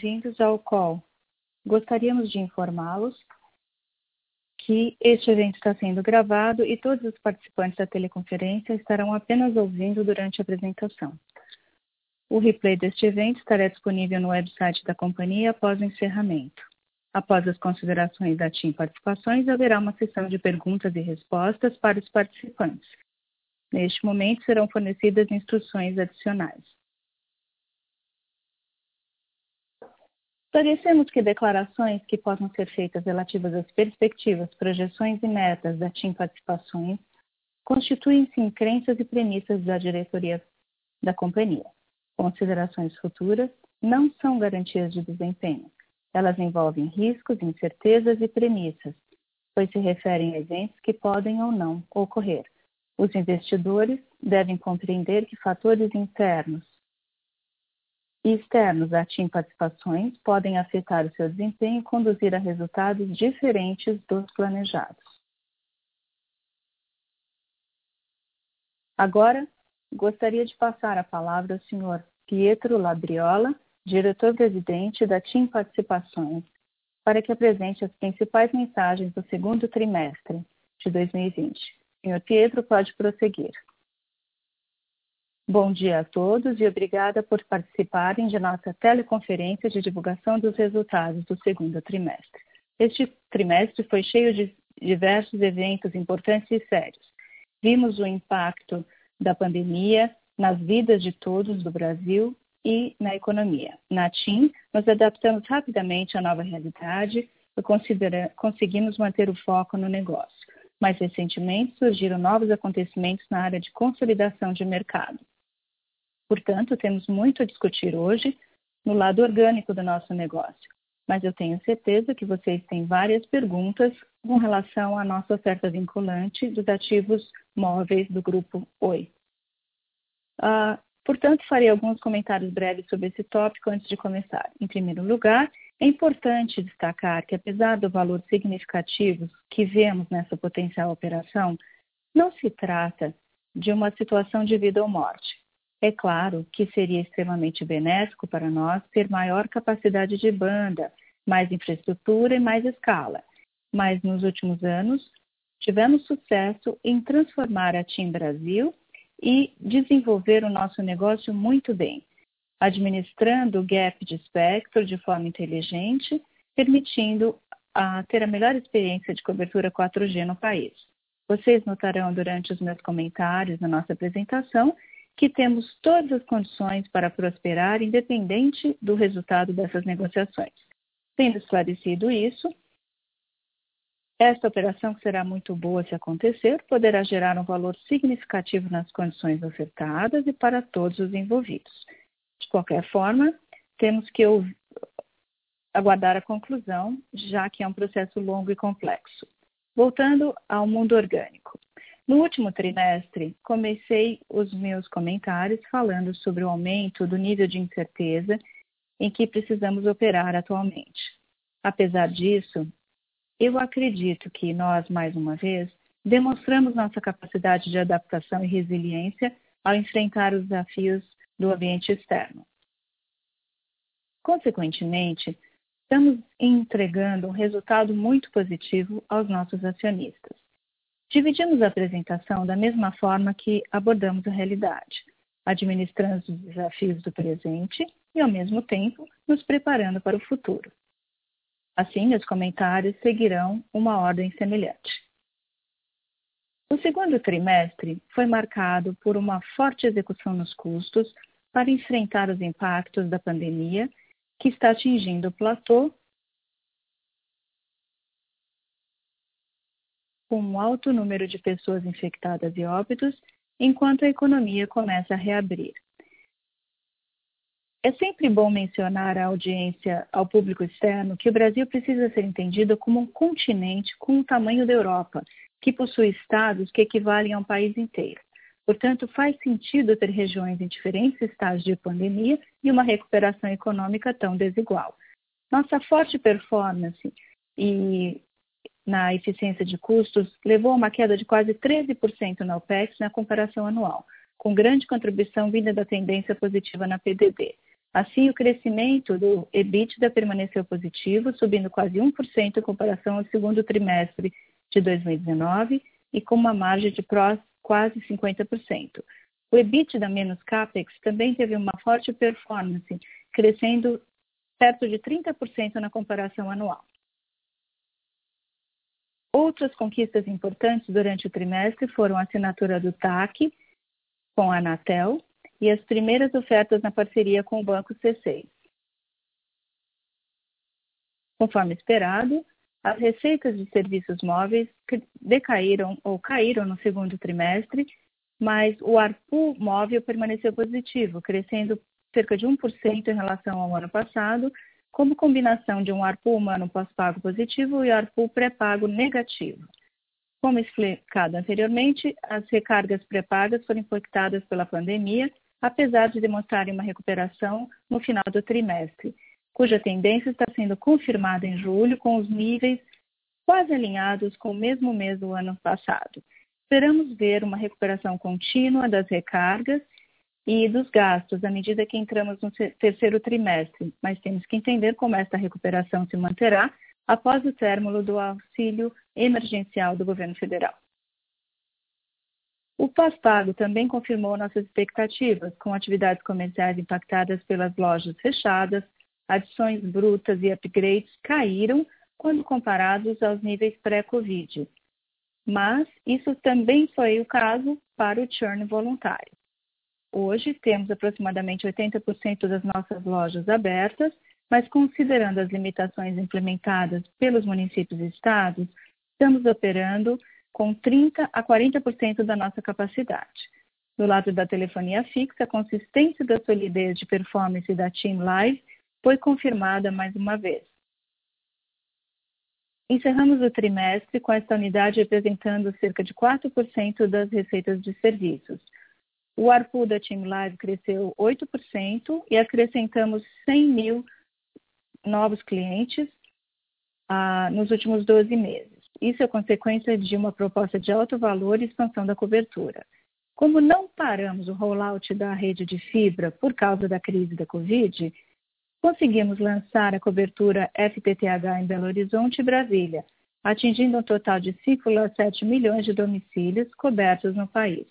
bem-vindos ao call. Gostaríamos de informá-los que este evento está sendo gravado e todos os participantes da teleconferência estarão apenas ouvindo durante a apresentação. O replay deste evento estará disponível no website da companhia após o encerramento. Após as considerações da TIM Participações, haverá uma sessão de perguntas e respostas para os participantes. Neste momento, serão fornecidas instruções adicionais. Esclarecemos que declarações que possam ser feitas relativas às perspectivas, projeções e metas da TIM Participações constituem-se em crenças e premissas da diretoria da companhia. Considerações futuras não são garantias de desempenho. Elas envolvem riscos, incertezas e premissas, pois se referem a eventos que podem ou não ocorrer. Os investidores devem compreender que fatores internos, e externos a TIM Participações podem afetar o seu desempenho e conduzir a resultados diferentes dos planejados. Agora, gostaria de passar a palavra ao Sr. Pietro Labriola, diretor-presidente da TIM Participações, para que apresente as principais mensagens do segundo trimestre de 2020. Sr. Pietro, pode prosseguir. Bom dia a todos e obrigada por participarem de nossa teleconferência de divulgação dos resultados do segundo trimestre. Este trimestre foi cheio de diversos eventos importantes e sérios. Vimos o impacto da pandemia nas vidas de todos do Brasil e na economia. Na TIM, nos adaptamos rapidamente à nova realidade e conseguimos manter o foco no negócio. Mais recentemente, surgiram novos acontecimentos na área de consolidação de mercado. Portanto, temos muito a discutir hoje no lado orgânico do nosso negócio, mas eu tenho certeza que vocês têm várias perguntas com relação à nossa oferta vinculante dos ativos móveis do Grupo Oi. Uh, portanto, farei alguns comentários breves sobre esse tópico antes de começar. Em primeiro lugar, é importante destacar que, apesar do valor significativo que vemos nessa potencial operação, não se trata de uma situação de vida ou morte. É claro que seria extremamente benéfico para nós ter maior capacidade de banda, mais infraestrutura e mais escala, mas nos últimos anos tivemos sucesso em transformar a TIM Brasil e desenvolver o nosso negócio muito bem, administrando o gap de espectro de forma inteligente, permitindo a ter a melhor experiência de cobertura 4G no país. Vocês notarão durante os meus comentários na nossa apresentação que temos todas as condições para prosperar, independente do resultado dessas negociações. Tendo esclarecido isso, esta operação, que será muito boa se acontecer, poderá gerar um valor significativo nas condições ofertadas e para todos os envolvidos. De qualquer forma, temos que aguardar a conclusão, já que é um processo longo e complexo. Voltando ao mundo orgânico. No último trimestre, comecei os meus comentários falando sobre o aumento do nível de incerteza em que precisamos operar atualmente. Apesar disso, eu acredito que nós, mais uma vez, demonstramos nossa capacidade de adaptação e resiliência ao enfrentar os desafios do ambiente externo. Consequentemente, estamos entregando um resultado muito positivo aos nossos acionistas. Dividimos a apresentação da mesma forma que abordamos a realidade, administrando os desafios do presente e, ao mesmo tempo, nos preparando para o futuro. Assim, os comentários seguirão uma ordem semelhante. O segundo trimestre foi marcado por uma forte execução nos custos para enfrentar os impactos da pandemia que está atingindo o platô com um alto número de pessoas infectadas e óbitos, enquanto a economia começa a reabrir. É sempre bom mencionar à audiência, ao público externo, que o Brasil precisa ser entendido como um continente com o tamanho da Europa, que possui estados que equivalem a um país inteiro. Portanto, faz sentido ter regiões em diferentes estágios de pandemia e uma recuperação econômica tão desigual. Nossa forte performance e na eficiência de custos levou a uma queda de quase 13% na OPEX na comparação anual, com grande contribuição vinda da tendência positiva na PDD. Assim, o crescimento do EBITDA permaneceu positivo, subindo quase 1% em comparação ao segundo trimestre de 2019 e com uma margem de quase 50%. O EBITDA menos CAPEX também teve uma forte performance, crescendo perto de 30% na comparação anual. Outras conquistas importantes durante o trimestre foram a assinatura do TAC com a Anatel e as primeiras ofertas na parceria com o Banco C6. Conforme esperado, as receitas de serviços móveis decaíram ou caíram no segundo trimestre, mas o ARPU móvel permaneceu positivo, crescendo cerca de 1% em relação ao ano passado, como combinação de um ARPU humano pós-pago positivo e ARPU pré-pago negativo. Como explicado anteriormente, as recargas pré-pagas foram impactadas pela pandemia, apesar de demonstrarem uma recuperação no final do trimestre, cuja tendência está sendo confirmada em julho, com os níveis quase alinhados com o mesmo mês do ano passado. Esperamos ver uma recuperação contínua das recargas e dos gastos à medida que entramos no terceiro trimestre, mas temos que entender como esta recuperação se manterá após o término do auxílio emergencial do governo federal. O pós-pago também confirmou nossas expectativas, com atividades comerciais impactadas pelas lojas fechadas, adições brutas e upgrades caíram quando comparados aos níveis pré-Covid. Mas isso também foi o caso para o churn voluntário. Hoje temos aproximadamente 80% das nossas lojas abertas, mas considerando as limitações implementadas pelos municípios e estados, estamos operando com 30 a 40% da nossa capacidade. Do lado da telefonia fixa, a consistência da solidez de performance da Team Live foi confirmada mais uma vez. Encerramos o trimestre com esta unidade representando cerca de 4% das receitas de serviços. O ARPU da Team Live cresceu 8% e acrescentamos 100 mil novos clientes ah, nos últimos 12 meses. Isso é consequência de uma proposta de alto valor e expansão da cobertura. Como não paramos o rollout da rede de fibra por causa da crise da Covid, conseguimos lançar a cobertura FTTH em Belo Horizonte e Brasília, atingindo um total de 5,7 milhões de domicílios cobertos no país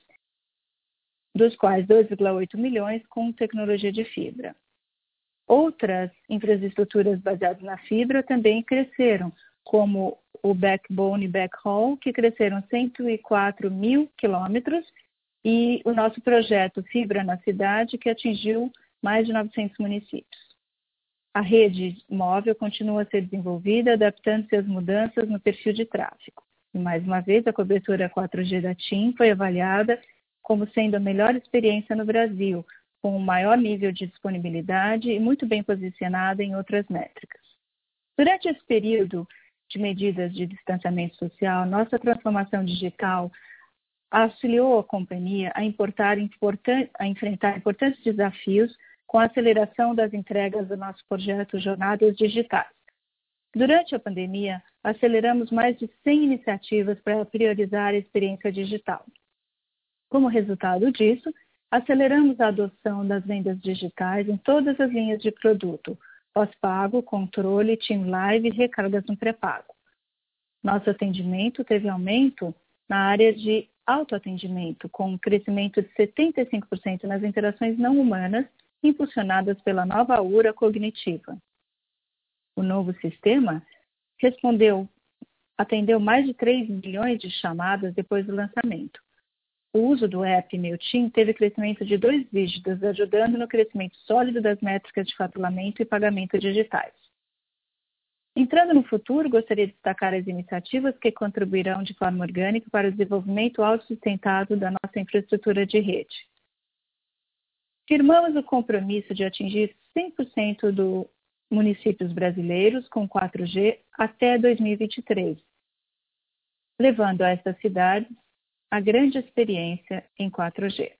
dos quais 2,8 milhões com tecnologia de fibra. Outras infraestruturas baseadas na fibra também cresceram, como o backbone e backhaul, que cresceram 104 mil quilômetros, e o nosso projeto Fibra na Cidade, que atingiu mais de 900 municípios. A rede móvel continua a ser desenvolvida, adaptando-se às mudanças no perfil de tráfego. E mais uma vez, a cobertura 4G da TIM foi avaliada como sendo a melhor experiência no Brasil, com o maior nível de disponibilidade e muito bem posicionada em outras métricas. Durante esse período de medidas de distanciamento social, nossa transformação digital auxiliou a companhia a, a enfrentar importantes desafios com a aceleração das entregas do nosso projeto Jornadas Digitais. Durante a pandemia, aceleramos mais de 100 iniciativas para priorizar a experiência digital. Como resultado disso, aceleramos a adoção das vendas digitais em todas as linhas de produto, pós-pago, controle, team live e recargas no pré-pago. Nosso atendimento teve aumento na área de autoatendimento, com um crescimento de 75% nas interações não humanas impulsionadas pela nova URA cognitiva. O novo sistema respondeu, atendeu mais de 3 milhões de chamadas depois do lançamento. O uso do app MeuTeam teve crescimento de dois dígitos, ajudando no crescimento sólido das métricas de faturamento e pagamento digitais. Entrando no futuro, gostaria de destacar as iniciativas que contribuirão de forma orgânica para o desenvolvimento autossustentado da nossa infraestrutura de rede. Firmamos o compromisso de atingir 100% dos municípios brasileiros com 4G até 2023, levando a estas cidades a grande experiência em 4G.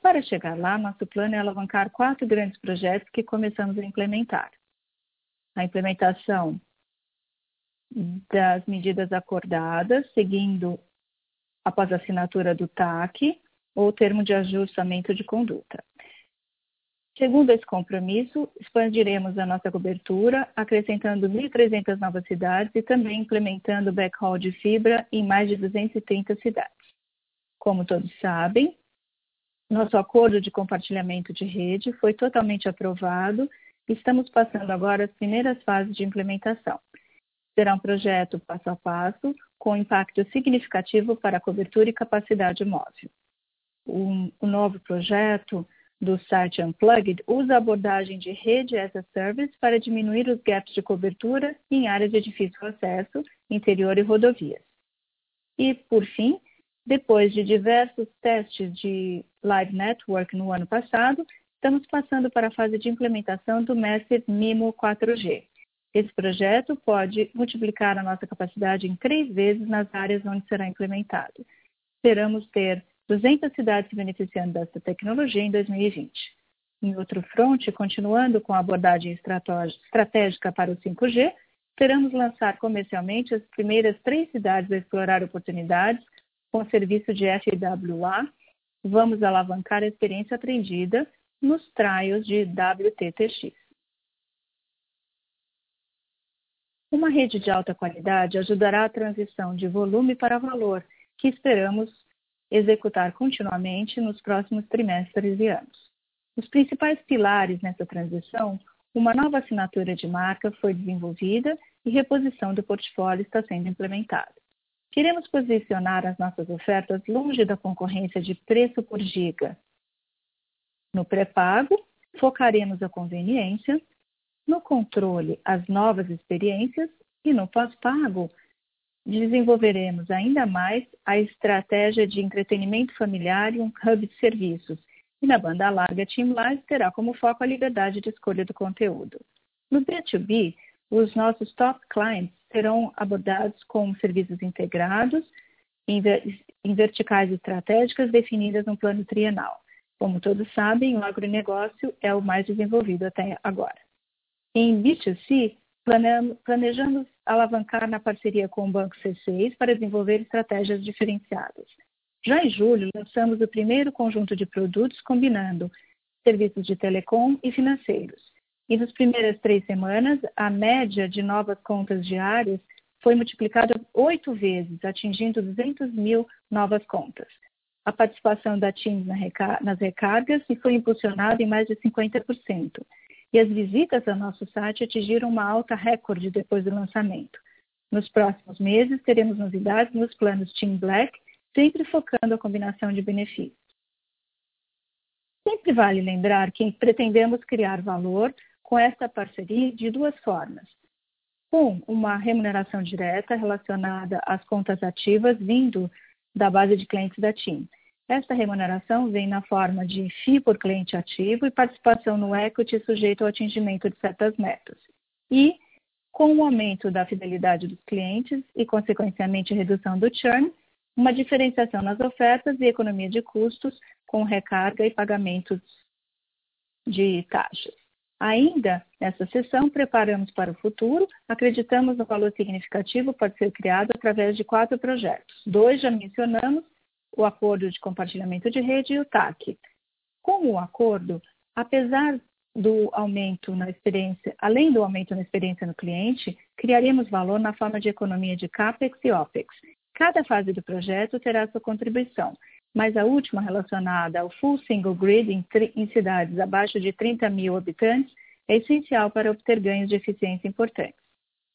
Para chegar lá, nosso plano é alavancar quatro grandes projetos que começamos a implementar. A implementação das medidas acordadas, seguindo após a assinatura do TAC ou termo de ajustamento de conduta. Segundo esse compromisso, expandiremos a nossa cobertura, acrescentando 1.300 novas cidades e também implementando backhaul de fibra em mais de 230 cidades. Como todos sabem, nosso acordo de compartilhamento de rede foi totalmente aprovado e estamos passando agora as primeiras fases de implementação. Será um projeto passo a passo, com impacto significativo para a cobertura e capacidade móvel. O, novo projeto do site Unplugged usa a abordagem de rede as a service para diminuir os gaps de cobertura em áreas de difícil acesso, interior e rodovias. E, por fim, depois de diversos testes de Live Network no ano passado, estamos passando para a fase de implementação do Massive MIMO 4G. Esse projeto pode multiplicar a nossa capacidade em três vezes nas áreas onde será implementado. Esperamos ter 200 cidades se beneficiando dessa tecnologia em 2020. Em outro fronte, continuando com a abordagem estratégica para o 5G, esperamos lançar comercialmente as primeiras três cidades a explorar oportunidades com o serviço de FWA. Vamos alavancar a experiência aprendida nos trials de WTTX. Uma rede de alta qualidade ajudará a transição de volume para valor, que esperamos executar continuamente nos próximos trimestres e anos. Os principais pilares nessa transição, uma nova assinatura de marca foi desenvolvida e reposição do portfólio está sendo implementada. Queremos posicionar as nossas ofertas longe da concorrência de preço por giga. No pré-pago, focaremos a conveniência, no controle, as novas experiências e no pós-pago, desenvolveremos ainda mais a estratégia de entretenimento familiar e um hub de serviços. E na banda larga, Team Live terá como foco a liberdade de escolha do conteúdo. No B2B, os nossos top clients serão abordados com serviços integrados em, em verticais estratégicas definidas no plano trienal. Como todos sabem, o agronegócio é o mais desenvolvido até agora. Em B2C, planejamos alavancar na parceria com o Banco C6 para desenvolver estratégias diferenciadas. Já em julho, lançamos o primeiro conjunto de produtos combinando serviços de telecom e financeiros. E nas primeiras três semanas, a média de novas contas diárias foi multiplicada oito vezes, atingindo 200 mil novas contas. A participação da TIM nas recargas foi impulsionada em mais de 50% e as visitas ao nosso site atingiram uma alta recorde depois do lançamento. Nos próximos meses, teremos novidades nos planos Team Black, sempre focando a combinação de benefícios. Sempre vale lembrar que pretendemos criar valor com esta parceria de duas formas. Um, uma remuneração direta relacionada às contas ativas vindo da base de clientes da TIM. Esta remuneração vem na forma de FII por cliente ativo e participação no equity sujeito ao atingimento de certas metas. E, com o aumento da fidelidade dos clientes e, consequentemente, redução do churn, uma diferenciação nas ofertas e economia de custos com recarga e pagamentos de taxas. Ainda nessa sessão, preparamos para o futuro, acreditamos no valor significativo pode ser criado através de quatro projetos. Dois já mencionamos o acordo de compartilhamento de rede e o TAC. Com o acordo, apesar do aumento na experiência, além do aumento na experiência no cliente, criaremos valor na forma de economia de CAPEX e OPEX. Cada fase do projeto terá sua contribuição, mas a última relacionada ao Full Single Grid em, em cidades abaixo de 30 mil habitantes é essencial para obter ganhos de eficiência importantes.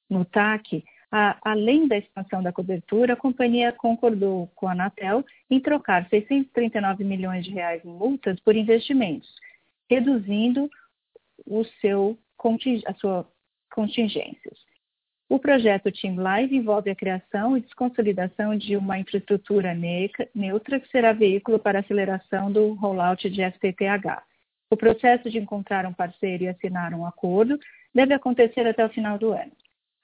No TAC, a, além da expansão da cobertura, a companhia concordou com a Anatel em trocar 639 milhões de reais em multas por investimentos, reduzindo o seu, as suas contingências. O projeto Team Live envolve a criação e desconsolidação de uma infraestrutura neutra que será veículo para aceleração do rollout de FTTH. O processo de encontrar um parceiro e assinar um acordo deve acontecer até o final do ano.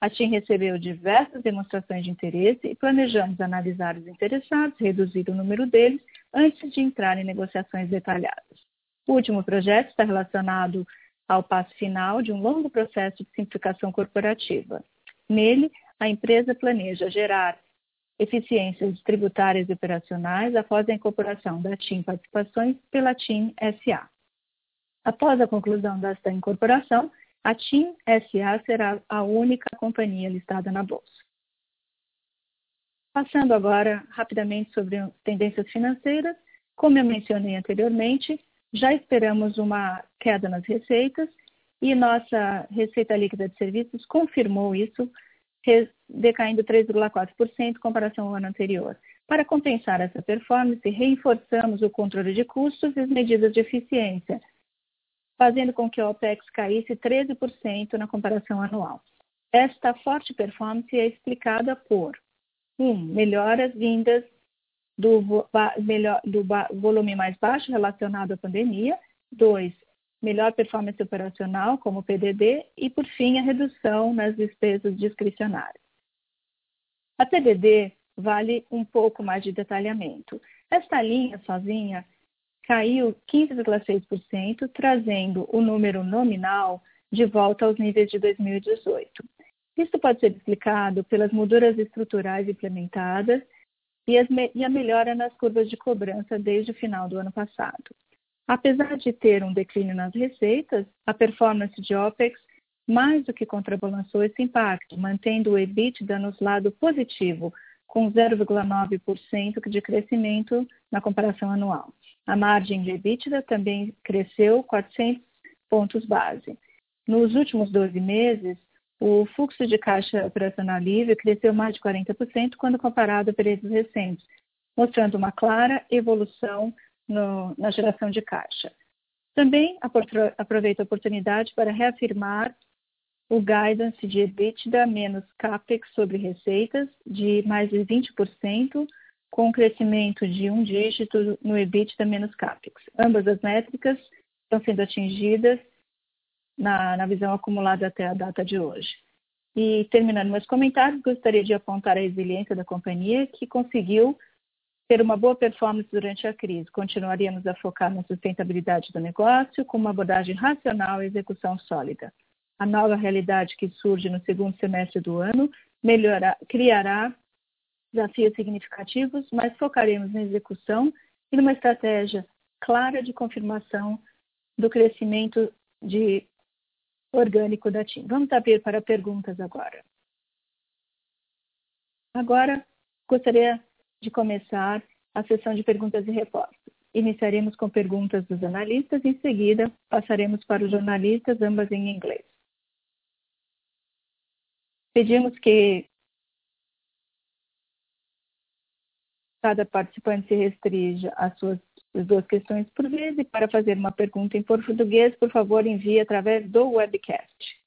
A TIM recebeu diversas demonstrações de interesse e planejamos analisar os interessados, reduzir o número deles, antes de entrar em negociações detalhadas. O último projeto está relacionado ao passo final de um longo processo de simplificação corporativa. Nele, a empresa planeja gerar eficiências tributárias e operacionais após a incorporação da TIM Participações pela TIM SA. Após a conclusão desta incorporação, a TIM SA será a única companhia listada na Bolsa. Passando agora rapidamente sobre as tendências financeiras, como eu mencionei anteriormente, já esperamos uma queda nas receitas e nossa receita líquida de serviços confirmou isso, decaindo 3,4% em comparação ao ano anterior. Para compensar essa performance, reforçamos o controle de custos e as medidas de eficiência, fazendo com que a OPEX caísse 13% na comparação anual. Esta forte performance é explicada por 1. Um, melhoras vindas do volume mais baixo relacionado à pandemia. 2. Melhor performance operacional, como PDD. E, por fim, a redução nas despesas discricionárias. A PDD vale um pouco mais de detalhamento. Esta linha sozinha caiu 15,6%, trazendo o número nominal de volta aos níveis de 2018. Isso pode ser explicado pelas mudanças estruturais implementadas e, e, a melhora nas curvas de cobrança desde o final do ano passado. Apesar de ter um declínio nas receitas, a performance de OPEX mais do que contrabalançou esse impacto, mantendo o EBITDA no lado positivo, com 0,9% de crescimento na comparação anual. A margem de EBITDA também cresceu 400 pontos base. Nos últimos 12 meses, o fluxo de caixa operacional livre cresceu mais de 40% quando comparado a períodos recentes, mostrando uma clara evolução no, na geração de caixa. Também aproveito a oportunidade para reafirmar o guidance de EBITDA menos CAPEX sobre receitas de mais de 20%, com crescimento de um dígito no EBITDA menos CAPEX. Ambas as métricas estão sendo atingidas na, na visão acumulada até a data de hoje. E terminando meus comentários, gostaria de apontar a resiliência da companhia, que conseguiu ter uma boa performance durante a crise. Continuaríamos a focar na sustentabilidade do negócio, com uma abordagem racional e execução sólida. A nova realidade que surge no segundo semestre do ano criará desafios significativos, mas focaremos na execução e numa estratégia clara de confirmação do crescimento de orgânico da TIM. Vamos abrir para perguntas agora. Agora, gostaria de começar a sessão de perguntas e respostas. Iniciaremos com perguntas dos analistas e, em seguida, passaremos para os jornalistas, ambas em inglês. Pedimos que cada participante se restrinja às suas duas questões por vez e para fazer uma pergunta em português, por favor, envie através do webcast.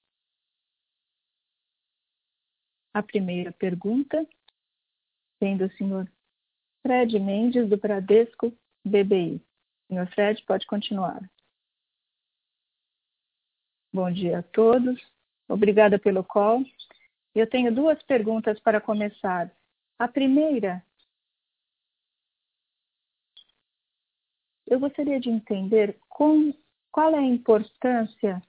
A primeira pergunta vem do senhor Fred Mendes, do Bradesco BBI. Senhor Fred, pode continuar. Bom dia a todos. Obrigada pelo call. Eu tenho duas perguntas para começar. A primeira eu gostaria de entender com, qual é a importância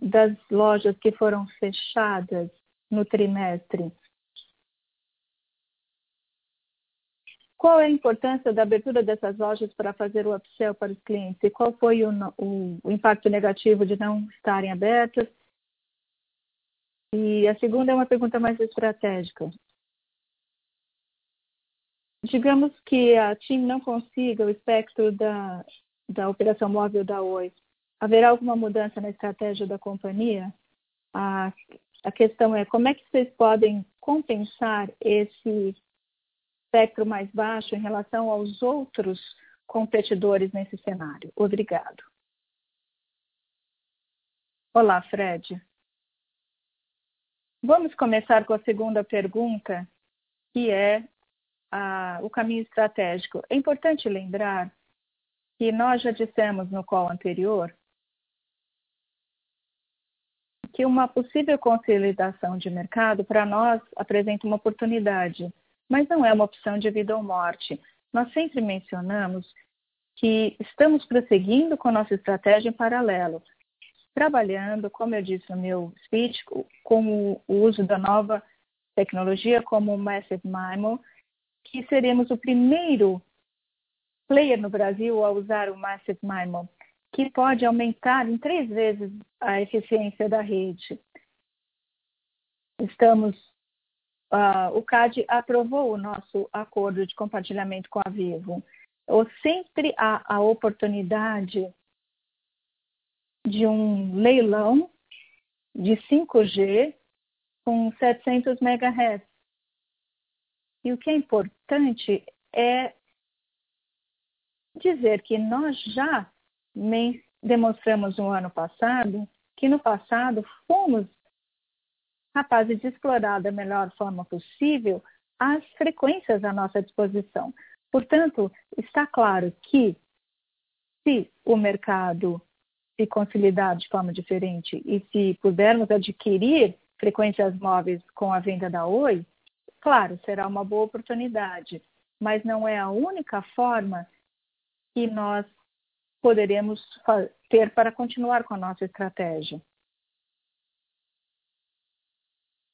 das lojas que foram fechadas no trimestre. Qual é a importância da abertura dessas lojas para fazer o upsell para os clientes? E qual foi o, o, o impacto negativo de não estarem abertas? E a segunda é uma pergunta mais estratégica digamos que a TIM não consiga o espectro da, da operação móvel da Oi, haverá alguma mudança na estratégia da companhia? A, a questão é como é que vocês podem compensar esse espectro mais baixo em relação aos outros competidores nesse cenário? Obrigado. Olá, Fred. Vamos começar com a segunda pergunta, que é a, o caminho estratégico. É importante lembrar que nós já dissemos no call anterior que uma possível consolidação de mercado para nós apresenta uma oportunidade, mas não é uma opção de vida ou morte. Nós sempre mencionamos que estamos prosseguindo com nossa estratégia em paralelo, trabalhando, como eu disse no meu speech, com o uso da nova tecnologia como o Massive MIMO, que seremos o primeiro player no Brasil a usar o Massive MIMO. que pode aumentar em três vezes a eficiência da rede. Estamos, uh, o CAD aprovou o nosso acordo de compartilhamento com a Vivo. Ou sempre há a oportunidade de um leilão de 5G com 700 MHz. E o que é importante é dizer que nós já demonstramos no ano passado que no passado fomos capazes de explorar da melhor forma possível as frequências à nossa disposição. Portanto, está claro que se o mercado se consolidar de forma diferente e se pudermos adquirir frequências móveis com a venda da Oi, claro, será uma boa oportunidade, mas não é a única forma que nós poderemos ter para continuar com a nossa estratégia.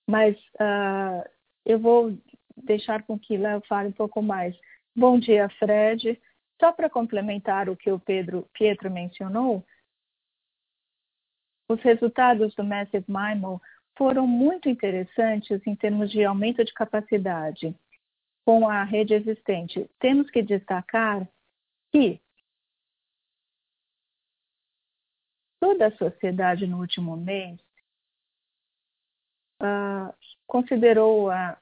Mas uh, eu vou deixar com que Léo fale um pouco mais. Bom dia, Fred. Só para complementar o que o Pedro Pietro mencionou, os resultados do Massive MIMO foram muito interessantes em termos de aumento de capacidade com a rede existente. Temos que destacar que toda a sociedade no último mês uh, considerou a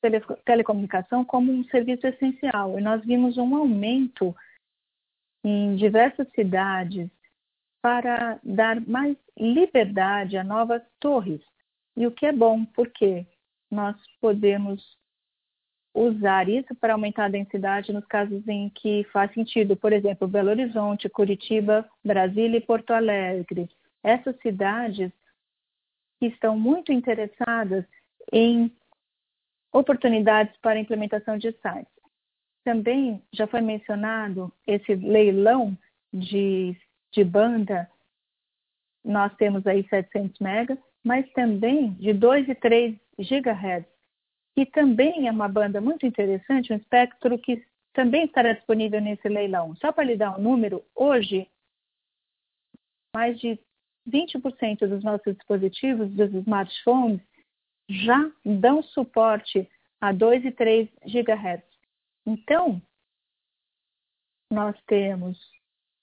tele telecomunicação como um serviço essencial e nós vimos um aumento em diversas cidades para dar mais liberdade a novas torres. E o que é bom, porque nós podemos usar isso para aumentar a densidade nos casos em que faz sentido. Por exemplo, Belo Horizonte, Curitiba, Brasília e Porto Alegre. Essas cidades que estão muito interessadas em oportunidades para implementação de sites. Também já foi mencionado esse leilão de de banda, nós temos aí 700 MB, mas também de 2 e 3 GHz, que também é uma banda muito interessante, um espectro que também estará disponível nesse leilão. Só para lhe dar um número, hoje, mais de 20% dos nossos dispositivos, dos smartphones, já dão suporte a 2 e 3 GHz. Então, nós temos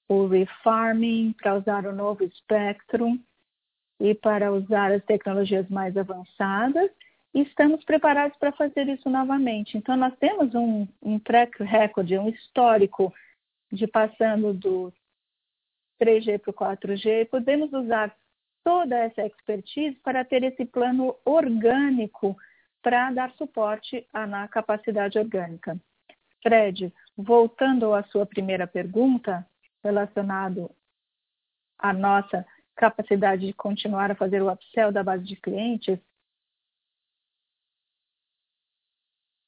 o refarming para usar o novo espectro e para usar as tecnologias mais avançadas e estamos preparados para fazer isso novamente. Então, nós temos um, um track record, um histórico de passando do 3G para o 4G e podemos usar toda essa expertise para ter esse plano orgânico para dar suporte à capacidade orgânica. Fred, voltando à sua primeira pergunta, relacionado à nossa capacidade de continuar a fazer o upsell da base de clientes,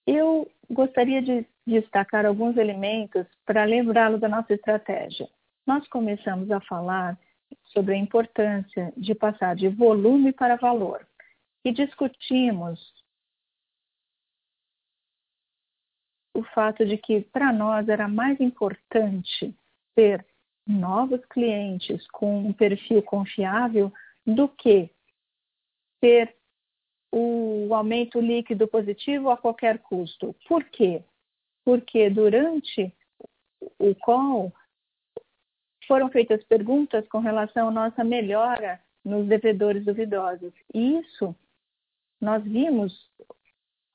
eu gostaria de destacar alguns elementos para lembrá-lo da nossa estratégia. Nós começamos a falar sobre a importância de passar de volume para valor e discutimos o fato de que para nós era mais importante ter novos clientes com um perfil confiável do que ter o aumento líquido positivo a qualquer custo. Por quê? Porque durante o call foram feitas perguntas com relação à nossa melhora nos devedores duvidosos. E isso, nós vimos,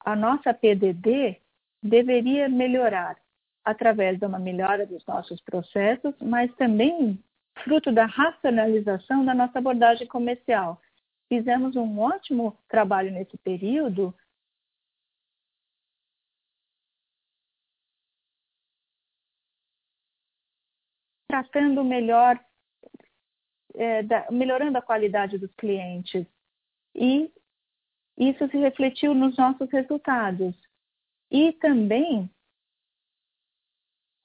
a nossa PDD deveria melhorar através de uma melhora dos nossos processos, mas também fruto da racionalização da nossa abordagem comercial. Fizemos um ótimo trabalho nesse período. Tratando melhor, é, da, melhorando a qualidade dos clientes. E isso se refletiu nos nossos resultados. E também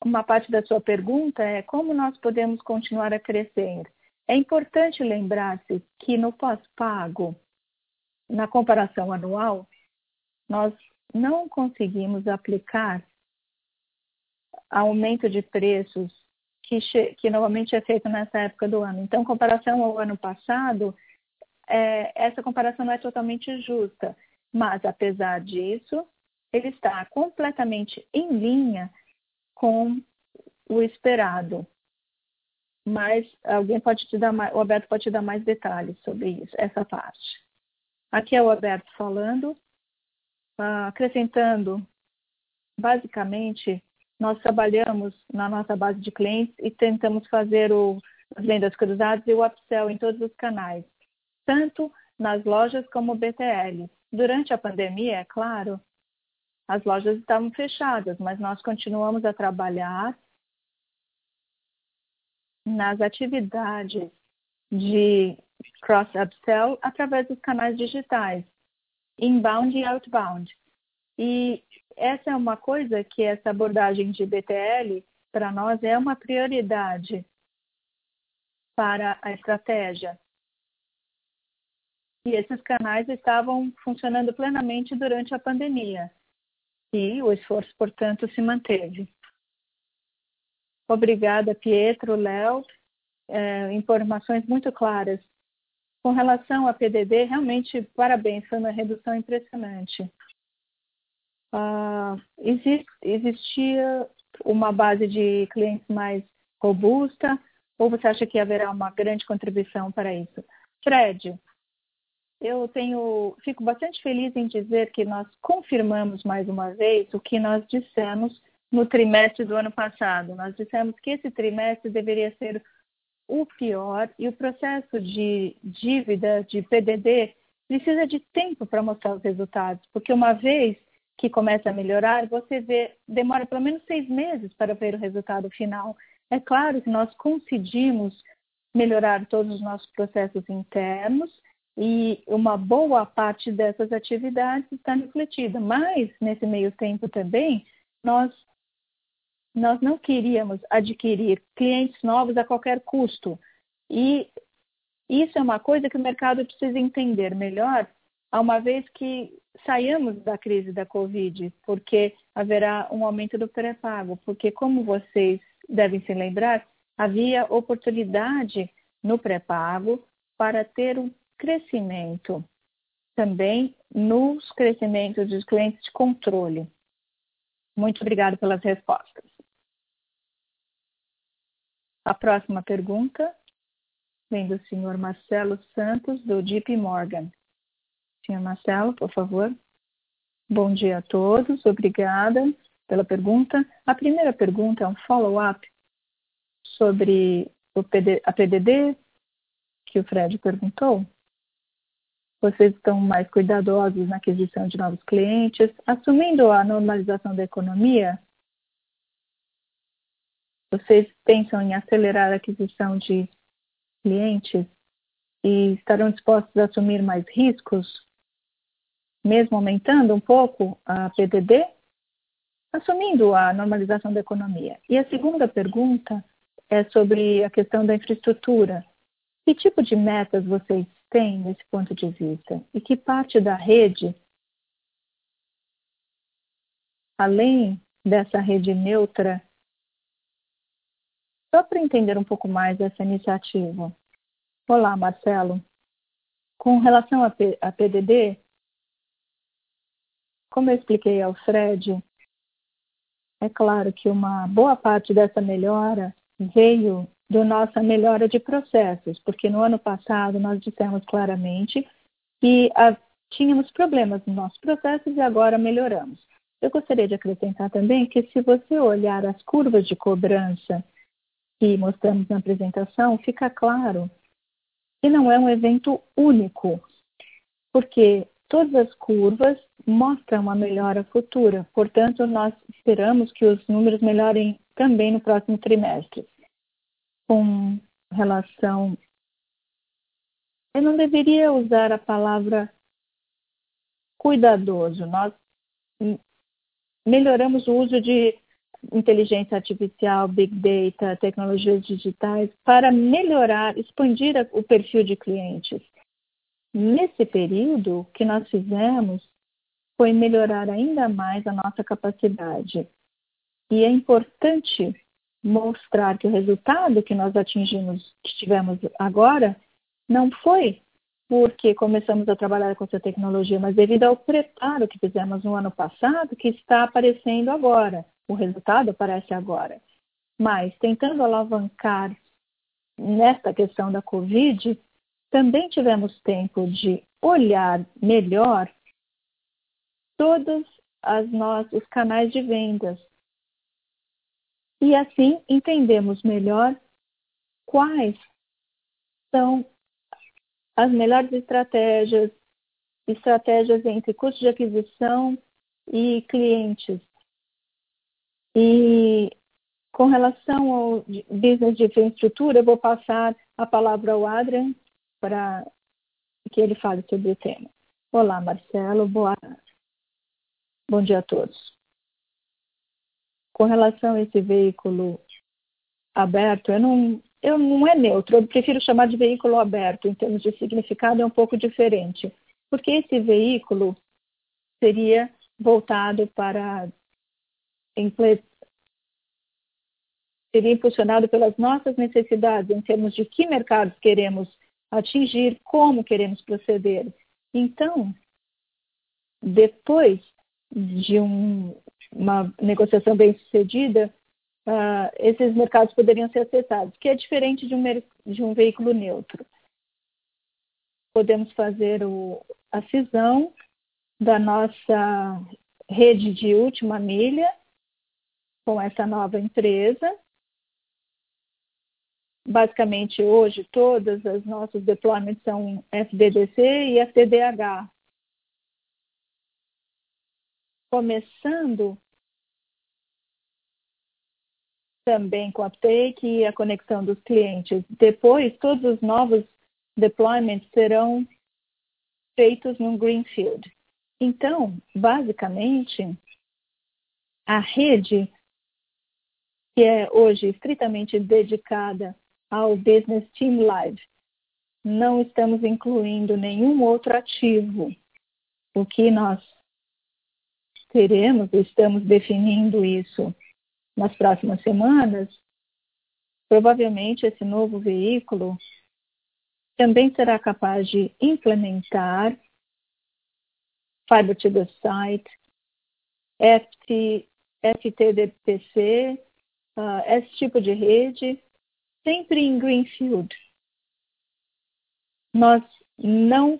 uma parte da sua pergunta é como nós podemos continuar a crescer. É importante lembrar-se que no pós-pago, na comparação anual, nós não conseguimos aplicar aumento de preços que, que é feito nessa época do ano. Então, comparação ao ano passado, é, essa comparação não é totalmente justa. Mas, apesar disso, ele está completamente em linha com o esperado. Mas alguém pode te dar mais, o Alberto pode te dar mais detalhes sobre isso, essa parte. Aqui é o Alberto falando, uh, acrescentando, basicamente, nós trabalhamos na nossa base de clientes e tentamos fazer o, as vendas cruzadas e o upsell em todos os canais, tanto nas lojas como BTL. Durante a pandemia, é claro, as lojas estavam fechadas, mas nós continuamos a trabalhar nas atividades de cross-upsell através dos canais digitais, inbound e outbound. E essa é uma coisa que essa abordagem de BTL, para nós, é uma prioridade para a estratégia. E esses canais estavam funcionando plenamente durante a pandemia. E o esforço, portanto, se manteve. Obrigada, Pietro, Léo. É, informações muito claras. Com relação à PDD, realmente, parabéns, foi uma redução impressionante. Uh, exist, existia uma base de clientes mais robusta ou você acha que haverá uma grande contribuição para isso? Fred, eu tenho, fico bastante feliz em dizer que nós confirmamos mais uma vez o que nós dissemos no trimestre do ano passado. Nós dissemos que esse trimestre deveria ser o pior e o processo de dívida, de PDD, precisa de tempo para mostrar os resultados, porque uma vez que começa a melhorar, você vê, demora pelo menos seis meses para ver o resultado final. É claro que nós conseguimos melhorar todos os nossos processos internos, e uma boa parte dessas atividades está refletida. Mas, nesse meio tempo também, nós, nós não queríamos adquirir clientes novos a qualquer custo. E isso é uma coisa que o mercado precisa entender melhor, uma vez que saiamos da crise da Covid, porque haverá um aumento do pré-pago. Porque, como vocês devem se lembrar, havia oportunidade no pré-pago para ter um crescimento também nos crescimentos dos clientes de controle. Muito obrigada pelas respostas. A próxima pergunta vem do senhor Marcelo Santos, do JP Morgan. Senhor Marcelo, por favor. Bom dia a todos, obrigada pela pergunta. A primeira pergunta é um follow-up sobre PD, a PDD que o Fred perguntou. Vocês estão mais cuidadosos na aquisição de novos clientes, assumindo a normalização da economia? Vocês pensam em acelerar a aquisição de clientes e estarão dispostos a assumir mais riscos, mesmo aumentando um pouco a PDD? Assumindo a normalização da economia. E a segunda pergunta é sobre a questão da infraestrutura. Que tipo de metas vocês tem nesse ponto de vista? E que parte da rede, além dessa rede neutra, só para entender um pouco mais essa iniciativa. Olá, Marcelo. Com relação a PDD, como eu expliquei ao Fred, é claro que uma boa parte dessa melhora veio da nossa melhora de processos, porque no ano passado nós dissemos claramente que a, tínhamos problemas nos nossos processos e agora melhoramos. Eu gostaria de acrescentar também que se você olhar as curvas de cobrança que mostramos na apresentação, fica claro que não é um evento único, porque todas as curvas mostram uma melhora futura. Portanto, nós esperamos que os números melhorem também no próximo trimestre com relação. Eu não deveria usar a palavra cuidadoso. Nós melhoramos o uso de inteligência artificial, big data, tecnologias digitais para melhorar, expandir o perfil de clientes. Nesse período, o que nós fizemos foi melhorar ainda mais a nossa capacidade. E é importante mostrar que o resultado que nós atingimos, que tivemos agora, não foi porque começamos a trabalhar com essa tecnologia, mas devido ao preparo que fizemos no ano passado, que está aparecendo agora. O resultado aparece agora. Mas, tentando alavancar nesta questão da Covid, também tivemos tempo de olhar melhor todos os nossos canais de vendas. E assim entendemos melhor quais são as melhores estratégias, estratégias entre custo de aquisição e clientes. E com relação ao business de infraestrutura, eu vou passar a palavra ao Adrian para que ele fale sobre o tema. Olá, Marcelo, boa Bom dia a todos. Com relação a esse veículo aberto, eu não, eu não é neutro, eu prefiro chamar de veículo aberto, em termos de significado é um pouco diferente, porque esse veículo seria voltado para seria impulsionado pelas nossas necessidades em termos de que mercados queremos atingir, como queremos proceder. Então, depois de um, uma negociação bem sucedida, uh, esses mercados poderiam ser acessados, que é diferente de um, de um veículo neutro. Podemos fazer o, a cisão da nossa rede de última milha com essa nova empresa. Basicamente, hoje, todos os nossos deployments são FDDC e FDDH, começando também com a uptake e a conexão dos clientes. Depois, todos os novos deployments serão feitos no Greenfield. Então, basicamente, a rede que é hoje estritamente dedicada ao Business Team Live, não estamos incluindo nenhum outro ativo. O que nós teremos, estamos definindo isso nas próximas semanas, provavelmente esse novo veículo também será capaz de implementar Fiber to the Site, FT, FTDPC, uh, esse tipo de rede, sempre em Greenfield. Nós não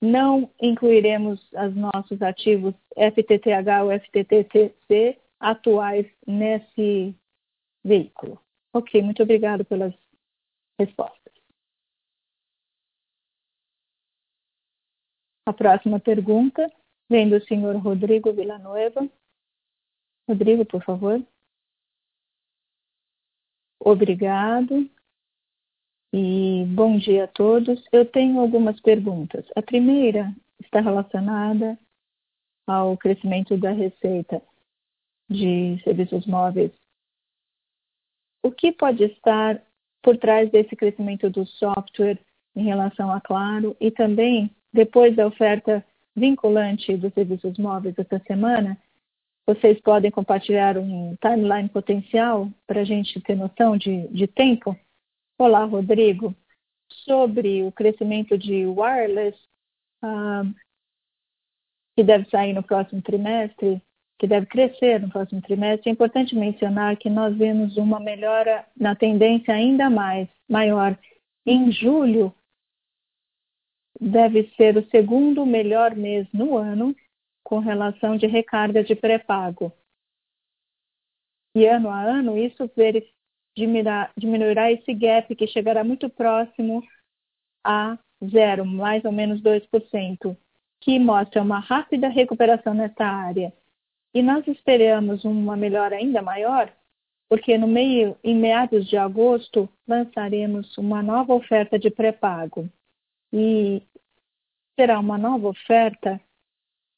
não incluiremos os nossos ativos FTTH ou FTTC atuais nesse veículo. Ok, muito obrigado pelas respostas. A próxima pergunta vem do senhor Rodrigo Villanueva. Rodrigo, por favor. Obrigado e bom dia a todos. Eu tenho algumas perguntas. A primeira está relacionada ao crescimento da receita de serviços móveis. O que pode estar por trás desse crescimento do software em relação a Claro e também depois da oferta vinculante dos serviços móveis esta semana, vocês podem compartilhar um timeline potencial para a gente ter noção de, de tempo? Olá, Rodrigo. Sobre o crescimento de wireless, uh, que deve sair no próximo trimestre, que deve crescer no próximo trimestre, é importante mencionar que nós vemos uma melhora na tendência ainda mais maior. Em julho, deve ser o segundo melhor mês no ano com relação de recarga de pré-pago. E ano a ano, isso diminuirá, diminuirá esse gap que chegará muito próximo a zero, mais ou menos 2%, que mostra uma rápida recuperação nessa área. E nós esperamos uma melhora ainda maior, porque no meio, em meados de agosto, lançaremos uma nova oferta de pré-pago. E será uma nova oferta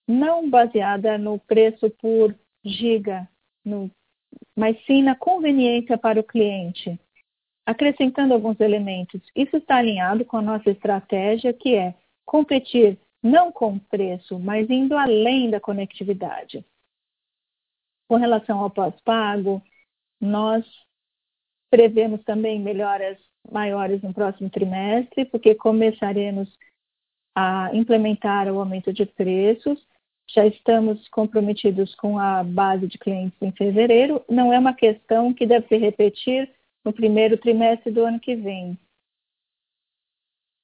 não baseada no preço por giga, no mas sim na conveniência para o cliente, acrescentando alguns elementos. Isso está alinhado com a nossa estratégia, que é competir não com preço, mas indo além da conectividade. Com relação ao pós-pago, nós prevemos também melhoras maiores no próximo trimestre, porque começaremos a implementar o aumento de preços. Já estamos comprometidos com a base de clientes em fevereiro. Não é uma questão que deve se repetir no primeiro trimestre do ano que vem,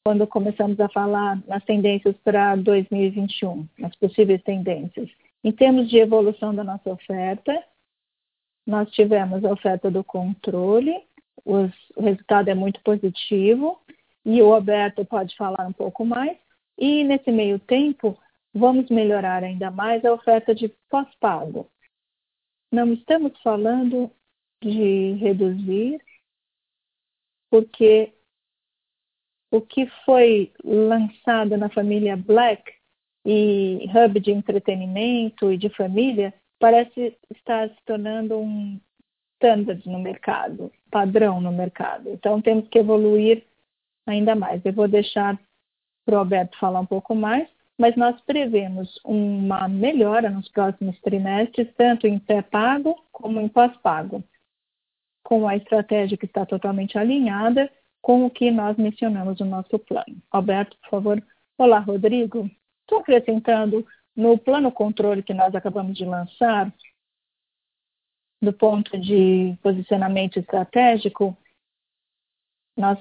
quando começamos a falar nas tendências para 2021, nas possíveis tendências. Em termos de evolução da nossa oferta, nós tivemos a oferta do controle, os, o resultado é muito positivo e o Alberto pode falar um pouco mais. E nesse meio tempo, vamos melhorar ainda mais a oferta de pós-pago. Não estamos falando de reduzir, porque o que foi lançado na família Black e hub de entretenimento e de família parece estar se tornando um standard no mercado, padrão no mercado. Então temos que evoluir ainda mais. Eu vou deixar para o Alberto falar um pouco mais, mas nós prevemos uma melhora nos próximos trimestres, tanto em pré-pago como em pós-pago, com a estratégia que está totalmente alinhada com o que nós mencionamos no nosso plano. Alberto, por favor. Olá, Rodrigo. Estou acrescentando no plano controle que nós acabamos de lançar, do ponto de posicionamento estratégico, nós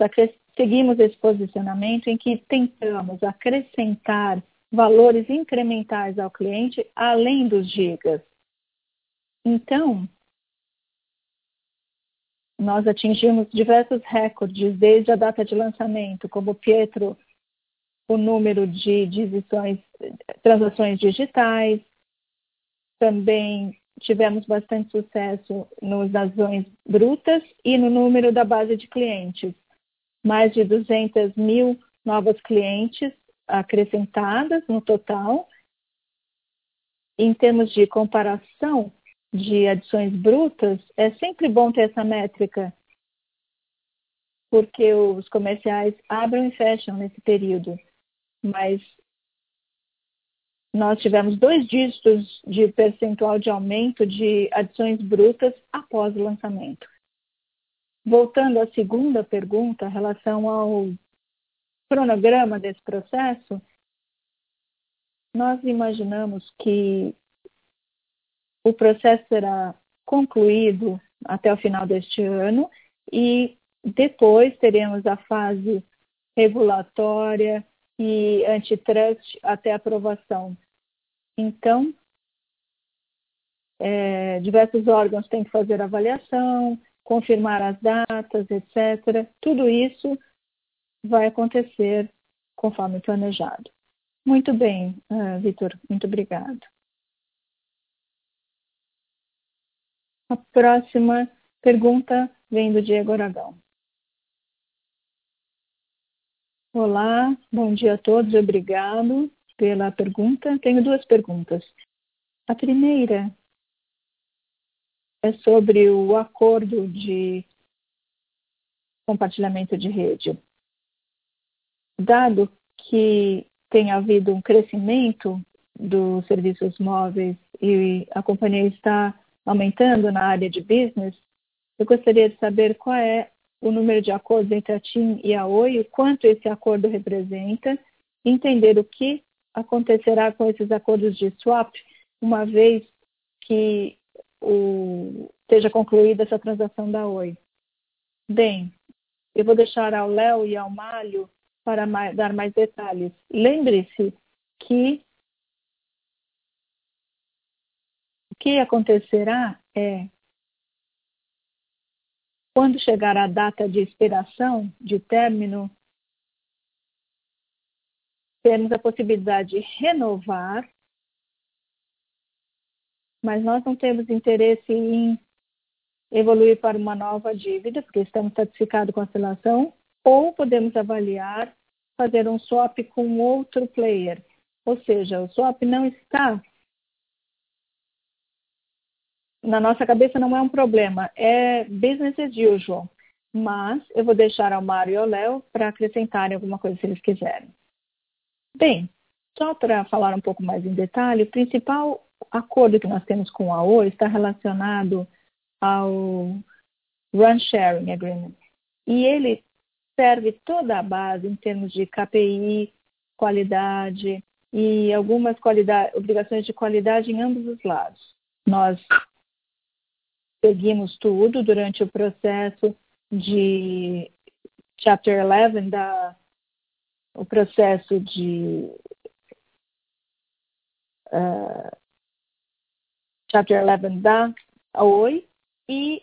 seguimos esse posicionamento em que tentamos acrescentar valores incrementais ao cliente além dos gigas. Então, nós atingimos diversos recordes desde a data de lançamento, como Pietro, o número de transações digitais. Também tivemos bastante sucesso nos ações brutas e no número da base de clientes. Mais de 200 mil novas clientes acrescentadas no total. Em termos de comparação, de adições brutas, é sempre bom ter essa métrica, porque os comerciais abrem e fecham nesse período. Mas nós tivemos dois dígitos de percentual de aumento de adições brutas após o lançamento. Voltando à segunda pergunta, em relação ao cronograma desse processo, nós imaginamos que o processo será concluído até o final deste ano e depois teremos a fase regulatória e antitrust até aprovação. Então, é, diversos órgãos têm que fazer avaliação, confirmar as datas, etc. Tudo isso vai acontecer conforme planejado. Muito bem, uh, Vitor, muito obrigado. A próxima pergunta vem do Diego Aragão. Olá, bom dia a todos, obrigado pela pergunta. Tenho duas perguntas. A primeira é sobre o acordo de compartilhamento de rede. Dado que tem havido um crescimento dos serviços móveis e a companhia está aumentando na área de business, eu gostaria de saber qual é o número de acordos entre a TIM e a Oi, o quanto esse acordo representa, entender o que acontecerá com esses acordos de swap, uma vez que o, esteja concluída essa transação da Oi. Bem, eu vou deixar ao Léo e ao Malho para mais, dar mais detalhes. Lembre-se que que acontecerá é, quando chegar a data de expiração, de término, temos a possibilidade de renovar, mas nós não temos interesse em evoluir para uma nova dívida, porque estamos satisficados com a relação, ou podemos avaliar fazer um swap com outro player. Ou seja, o swap não está na nossa cabeça não é um problema, é business as usual. Mas eu vou deixar ao Mário e ao Léo para acrescentarem alguma coisa se eles quiserem. Bem, só para falar um pouco mais em detalhe, o principal acordo que nós temos com a Oi está relacionado ao Run Sharing Agreement. E ele serve toda a base em termos de KPI, qualidade e algumas qualidade, obrigações de qualidade em ambos os lados. Nós seguimos tudo durante o processo de Chapter 11 da o processo de uh, Chapter 11 da OI e,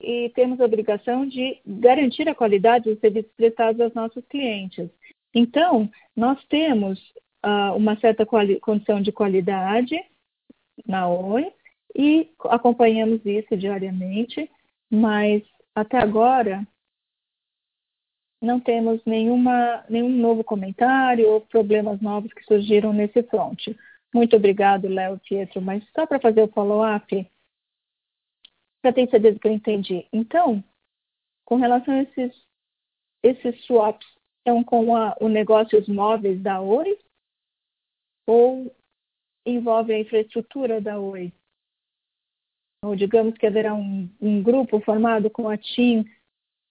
e temos a obrigação de garantir a qualidade dos serviços prestados aos nossos clientes. Então, nós temos uh, uma certa condição de qualidade na OI e acompanhamos isso diariamente, mas até agora não temos nenhuma, nenhum novo comentário ou problemas novos que surgiram nesse front. Muito obrigado, Léo Pietro, mas só para fazer o follow-up, para ter certeza que eu entendi. Então, com relação a esses, esses swaps, estão com a, o negócio os móveis da Oi ou envolve a infraestrutura da Oi? Ou digamos que haverá um, um grupo formado com a TIM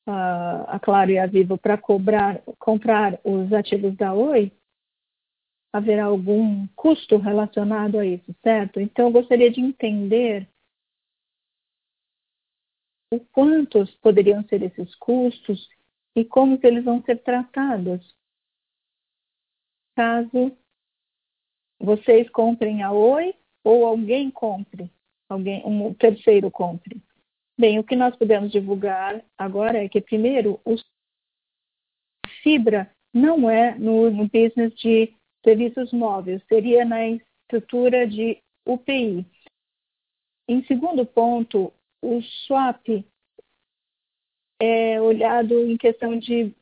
a, a Claro e a Vivo para cobrar, comprar os ativos da Oi, haverá algum custo relacionado a isso, certo? Então, eu gostaria de entender o quantos poderiam ser esses custos e como eles vão ser tratados caso vocês comprem a Oi ou alguém compre, alguém, um terceiro compre. Bem, o que nós podemos divulgar agora é que, primeiro, o fibra não é no, no business de serviços móveis, seria na estrutura de UPI. Em segundo ponto, o swap é olhado em questão de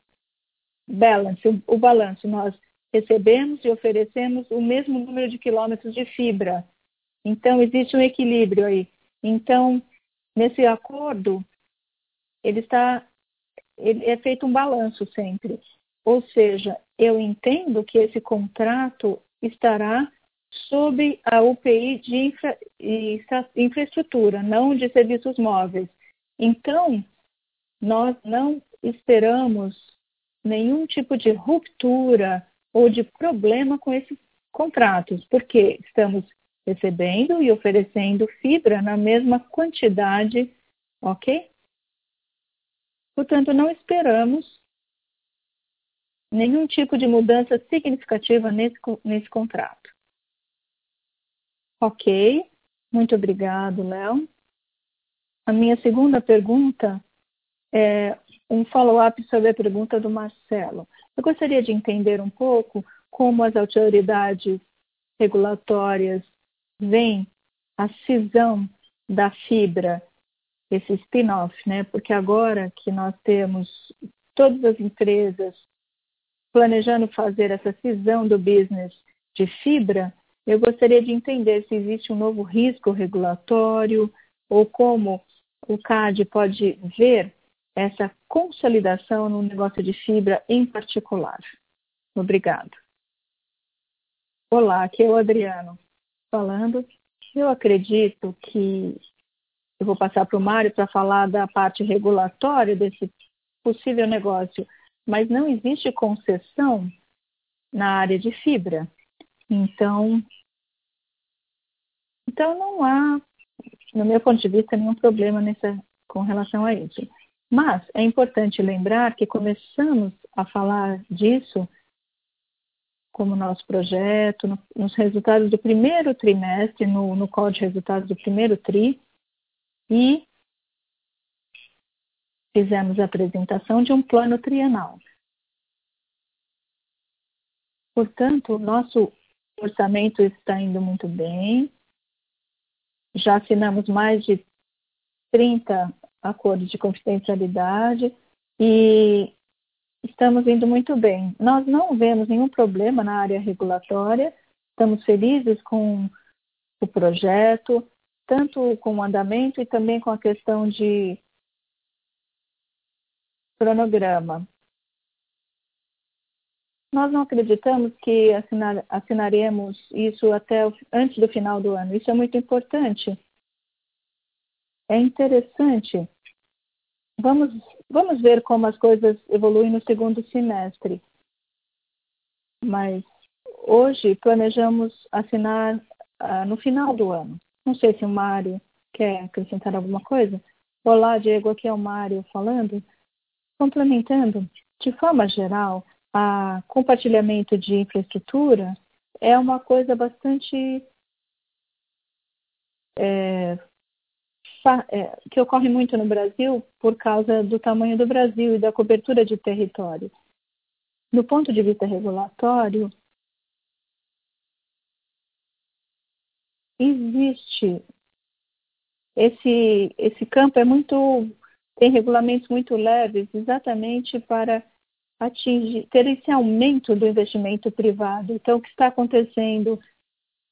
balance, o, balanço. Nós recebemos e oferecemos o mesmo número de quilômetros de fibra. Então, existe um equilíbrio aí. Então, Nesse acordo, ele está, ele é feito um balanço sempre. Ou seja, eu entendo que esse contrato estará sob a UPI de infra, infraestrutura, não de serviços móveis. Então, nós não esperamos nenhum tipo de ruptura ou de problema com esses contratos, porque estamos recebendo e oferecendo fibra na mesma quantidade, ok? Portanto, não esperamos nenhum tipo de mudança significativa nesse, nesse contrato. Ok, muito obrigado, Léo. A minha segunda pergunta é um follow-up sobre a pergunta do Marcelo. Eu gostaria de entender um pouco como as autoridades regulatórias vem a cisão da fibra, esse spin-off, né? Porque agora que nós temos todas as empresas planejando fazer essa cisão do business de fibra, eu gostaria de entender se existe um novo risco regulatório ou como o CAD pode ver essa consolidação no negócio de fibra em particular. Obrigado. Olá, aqui é o Adriano falando. Eu acredito que eu vou passar para o Mário para falar da parte regulatória desse possível negócio, mas não existe concessão na área de fibra. Então, então não há, no meu ponto de vista, nenhum problema nessa, com relação a isso. Mas é importante lembrar que começamos a falar disso como nosso projeto, no, nos resultados do primeiro trimestre, no, no call de resultados do primeiro TRI, e fizemos a apresentação de um plano trienal. Portanto, o nosso orçamento está indo muito bem. Já assinamos mais de 30 acordos de confidencialidade e estamos indo muito bem. Nós não vemos nenhum problema na área regulatória, estamos felizes com o projeto, tanto com o andamento e também com a questão de cronograma. Nós não acreditamos que assinar, assinaremos isso até o, antes do final do ano. Isso é muito importante, é interessante. Vamos, vamos ver como as coisas evoluem no segundo semestre. Mas hoje planejamos assinar uh, no final do ano. Não sei se o Mário quer acrescentar alguma coisa. Olá, Diego, aqui é o Mário falando. Complementando, de forma geral, a compartilhamento de infraestrutura é uma coisa bastante é, é, que ocorre muito no Brasil por causa do tamanho do Brasil e da cobertura de território. Do ponto de vista regulatório, existe esse esse campo é muito tem regulamentos muito leves exatamente para atingir ter esse aumento do investimento privado. Então, o que está acontecendo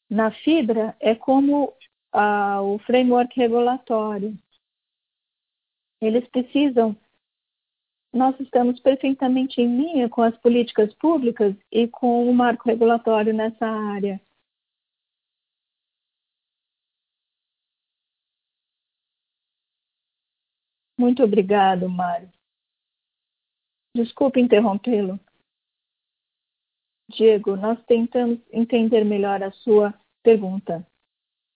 na fibra é como ah, o framework regulatório. Eles precisam. Nós estamos perfeitamente em linha com as políticas públicas e com o marco regulatório nessa área. Muito obrigado, Mário. Desculpe interrompê-lo. Diego, nós tentamos entender melhor a sua pergunta.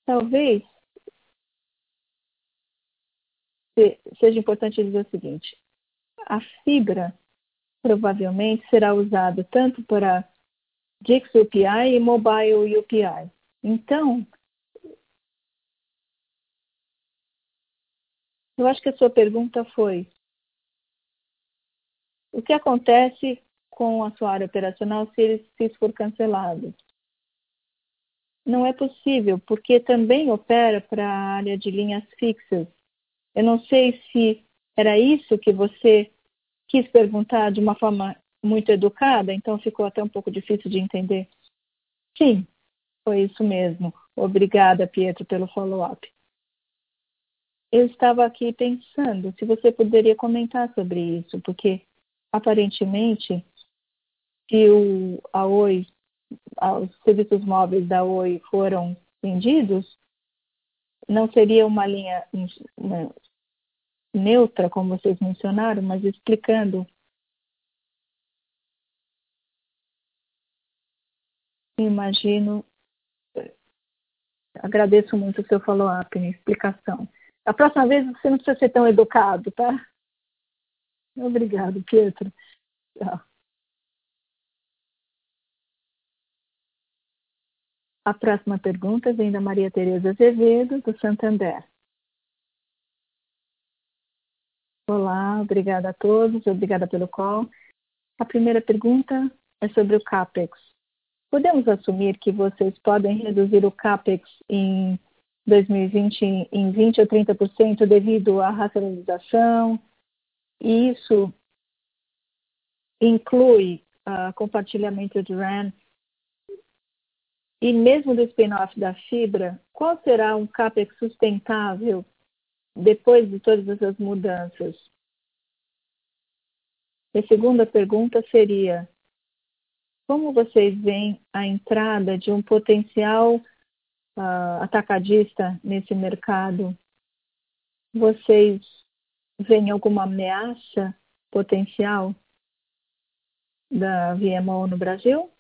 Talvez seja importante dizer o seguinte: a fibra provavelmente será usada tanto para Dix UPI e Mobile UPI. Então, eu acho que a sua pergunta foi: o que acontece com a sua área operacional se ele se for cancelado? não é possível, porque também opera para a área de linhas fixas. Eu não sei se era isso que você quis perguntar de uma forma muito educada, então ficou até um pouco difícil de entender. Sim, foi isso mesmo. Obrigada, Pietro, pelo follow-up. Eu estava aqui pensando se você poderia comentar sobre isso, porque aparentemente, se o, a Oi os serviços móveis da Oi foram vendidos, não seria uma linha neutra, como vocês mencionaram, mas explicando. Imagino. Agradeço muito o seu follow-up, minha explicação. A próxima vez você não precisa ser tão educado, tá? Obrigado, Pietro. Tchau. A próxima pergunta vem da Maria Tereza Azevedo, do Santander. Olá, obrigada a todos, obrigada pelo call. A primeira pergunta é sobre o CAPEX. Podemos assumir que vocês podem reduzir o CAPEX em 2020 em 20 ou 30% devido à racionalização? E isso inclui uh, compartilhamento de RAN e mesmo do spin-off da fibra, qual será um CAPEX sustentável depois de todas essas mudanças? E a segunda pergunta seria: como vocês veem a entrada de um potencial uh, atacadista nesse mercado? Vocês veem alguma ameaça potencial da VMO no Brasil?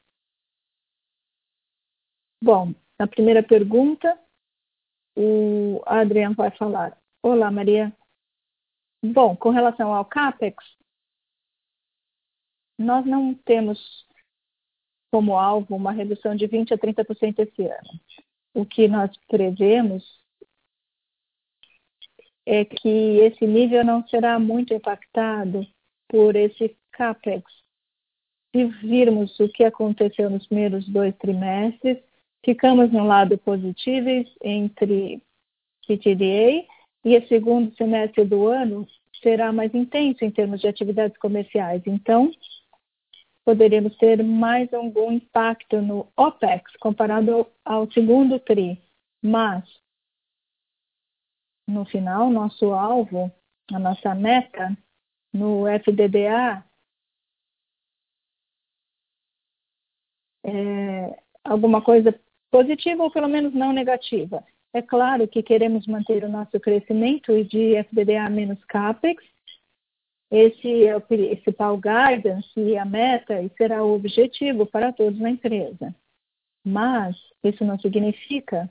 Bom, a primeira pergunta, o Adriano vai falar. Olá, Maria. Bom, com relação ao CAPEX, nós não temos como alvo uma redução de 20% a 30% esse ano. O que nós prevemos é que esse nível não será muito impactado por esse CAPEX. Se virmos o que aconteceu nos primeiros dois trimestres, Ficamos no lado positivo entre PTDA e o segundo semestre do ano será mais intenso em termos de atividades comerciais. Então, poderíamos ter mais algum impacto no OPEX comparado ao segundo TRI. Mas, no final, nosso alvo, a nossa meta no FDDA é alguma coisa positiva ou pelo menos não negativa. É claro que queremos manter o nosso crescimento de FBDA menos CAPEX. Esse é o principal guidance e a meta e será o objetivo para todos na empresa. Mas isso não significa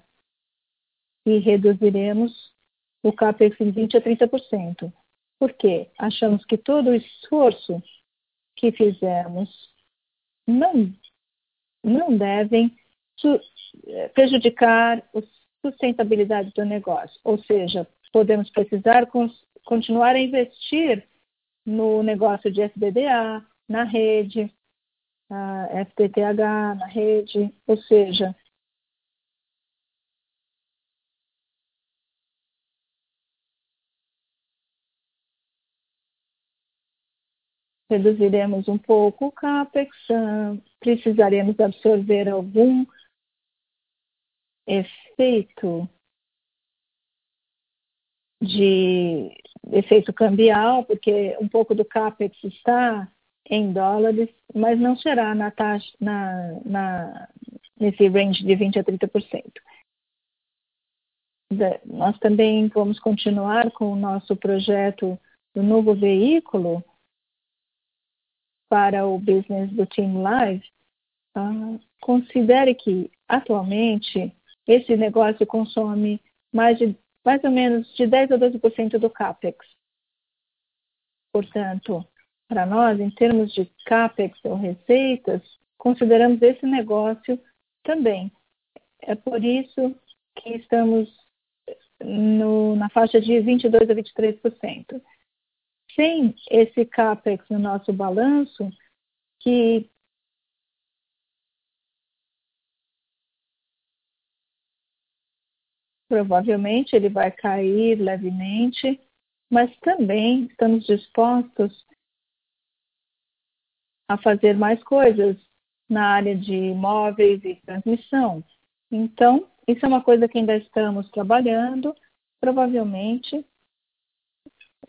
que reduziremos o CAPEX em 20% a 30%. Por quê? Achamos que todo o esforço que fizemos não, não devem prejudicar a sustentabilidade do negócio. Ou seja, podemos precisar continuar a investir no negócio de SBDA, na rede, FTTH, na rede, ou seja, reduziremos um pouco o CAPEX, precisaremos absorver algum efeito de efeito cambial, porque um pouco do CAPEX está em dólares, mas não será na taxa, na, na, nesse range de 20% a 30%. Nós também vamos continuar com o nosso projeto do novo veículo, para o business do Team Live, uh, considere que atualmente esse negócio consome mais, de, mais ou menos de 10 a 12% do CAPEX. Portanto, para nós, em termos de CAPEX ou receitas, consideramos esse negócio também. É por isso que estamos no, na faixa de 22 a 23% sem esse CAPEX no nosso balanço, que provavelmente ele vai cair levemente, mas também estamos dispostos a fazer mais coisas na área de imóveis e transmissão. Então, isso é uma coisa que ainda estamos trabalhando. Provavelmente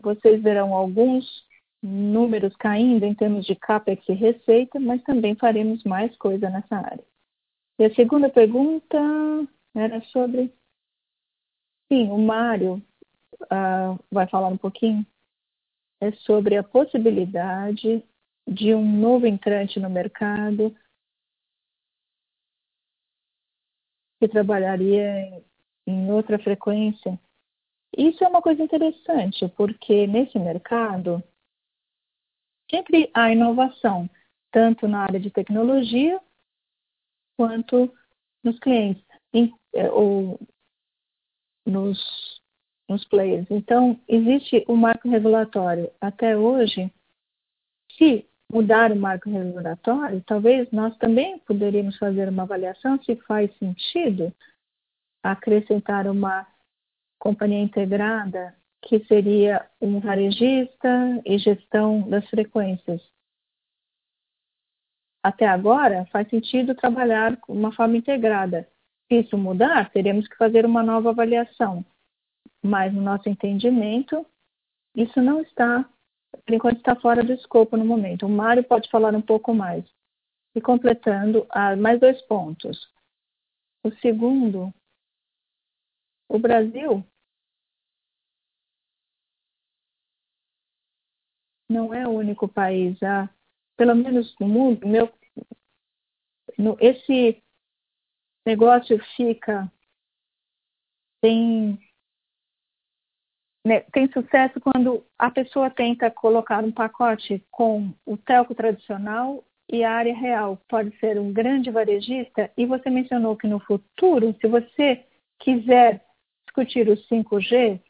vocês verão alguns números caindo em termos de CAPEX e receita, mas também faremos mais coisa nessa área. E a segunda pergunta era sobre. Sim, o Mário uh, vai falar um pouquinho. É sobre a possibilidade de um novo entrante no mercado que trabalharia em outra frequência isso é uma coisa interessante, porque nesse mercado sempre há inovação, tanto na área de tecnologia quanto nos clientes é, ou nos, nos players. Então, existe o marco regulatório. Até hoje, se mudar o marco regulatório, talvez nós também poderíamos fazer uma avaliação se faz sentido acrescentar uma companhia integrada, que seria um varejista e gestão das frequências. Até agora, faz sentido trabalhar de uma forma integrada. Se isso mudar, teremos que fazer uma nova avaliação. Mas, no nosso entendimento, isso não está, por enquanto, está fora do escopo no momento. O Mário pode falar um pouco mais. E completando, ah, mais dois pontos. O segundo o Brasil não é o único país, a, pelo menos no mundo, meu, no, esse negócio fica tem né, tem sucesso quando a pessoa tenta colocar um pacote com o telco tradicional e a área real. Pode ser um grande varejista e você mencionou que no futuro, se você quiser discutir o 5G,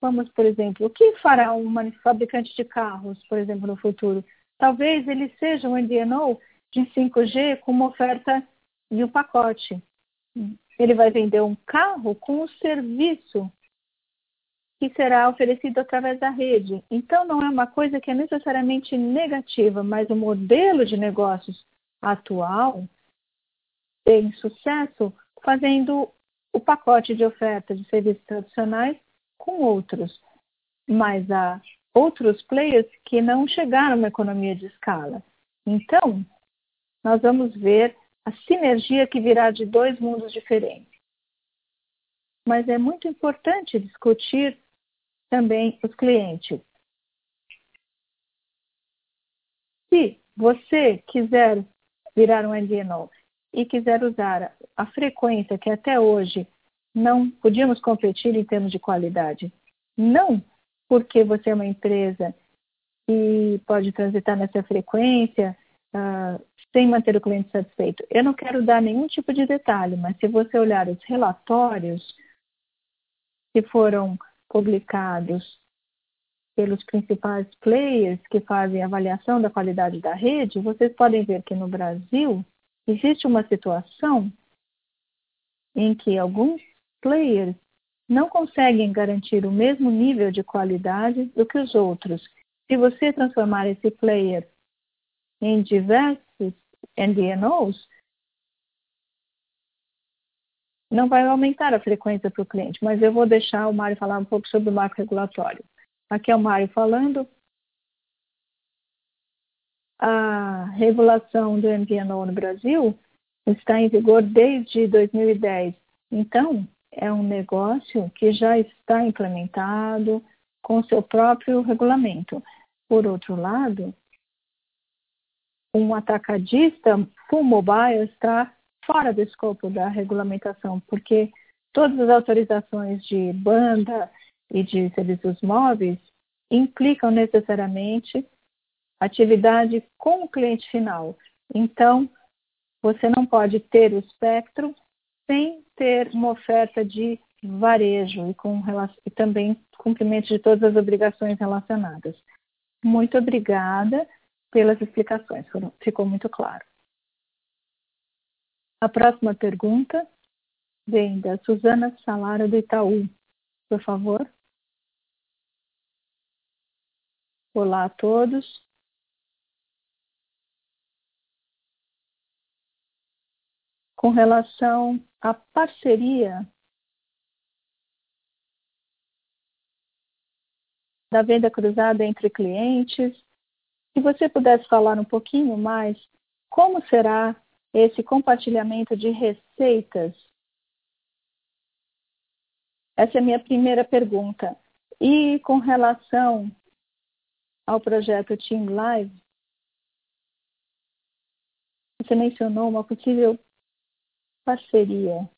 vamos, por exemplo, o que fará um fabricante de carros, por exemplo, no futuro? Talvez ele seja um MVNO de 5G com uma oferta de um pacote. Ele vai vender um carro com o serviço que será oferecido através da rede. Então, não é uma coisa que é necessariamente negativa, mas o modelo de negócios atual tem sucesso fazendo o pacote de oferta de serviços tradicionais com outros, mas há outros players que não chegaram na economia de escala. Então, nós vamos ver a sinergia que virá de dois mundos diferentes. mas é muito importante discutir também os clientes. Se você quiser virar um MVNO e quiser usar a frequência que até hoje não podíamos competir em termos de qualidade, não porque você é uma empresa e pode transitar nessa frequência uh, sem manter o cliente satisfeito. Eu não quero dar nenhum tipo de detalhe, mas se você olhar os relatórios que foram publicados pelos principais players que fazem avaliação da qualidade da rede, vocês podem ver que no Brasil existe uma situação em que alguns players não conseguem garantir o mesmo nível de qualidade do que os outros. Se você transformar esse player em diversos NDNOs, não vai aumentar a frequência para o cliente, mas eu vou deixar o Mário falar um pouco sobre o marco regulatório. Aqui é o Mário falando. A regulação do MVNO no Brasil está em vigor desde 2010. Então, é um negócio que já está implementado com seu próprio regulamento. Por outro lado, um atacadista full mobile está fora do escopo da regulamentação, porque todas as autorizações de banda e de serviços móveis implicam necessariamente atividade com o cliente final. Então, você não pode ter o espectro sem ter uma oferta de varejo e, com, e também cumprimento de todas as obrigações relacionadas. Muito obrigada pelas explicações, ficou muito claro. A próxima pergunta vem da Suzana Salara do Itaú. Por favor. Olá a todos. Com relação à parceria da venda cruzada entre clientes, se você pudesse falar um pouquinho mais, como será esse compartilhamento de receitas? Essa é a minha primeira pergunta. E com relação ao projeto Team Live, você mencionou uma possível parceria.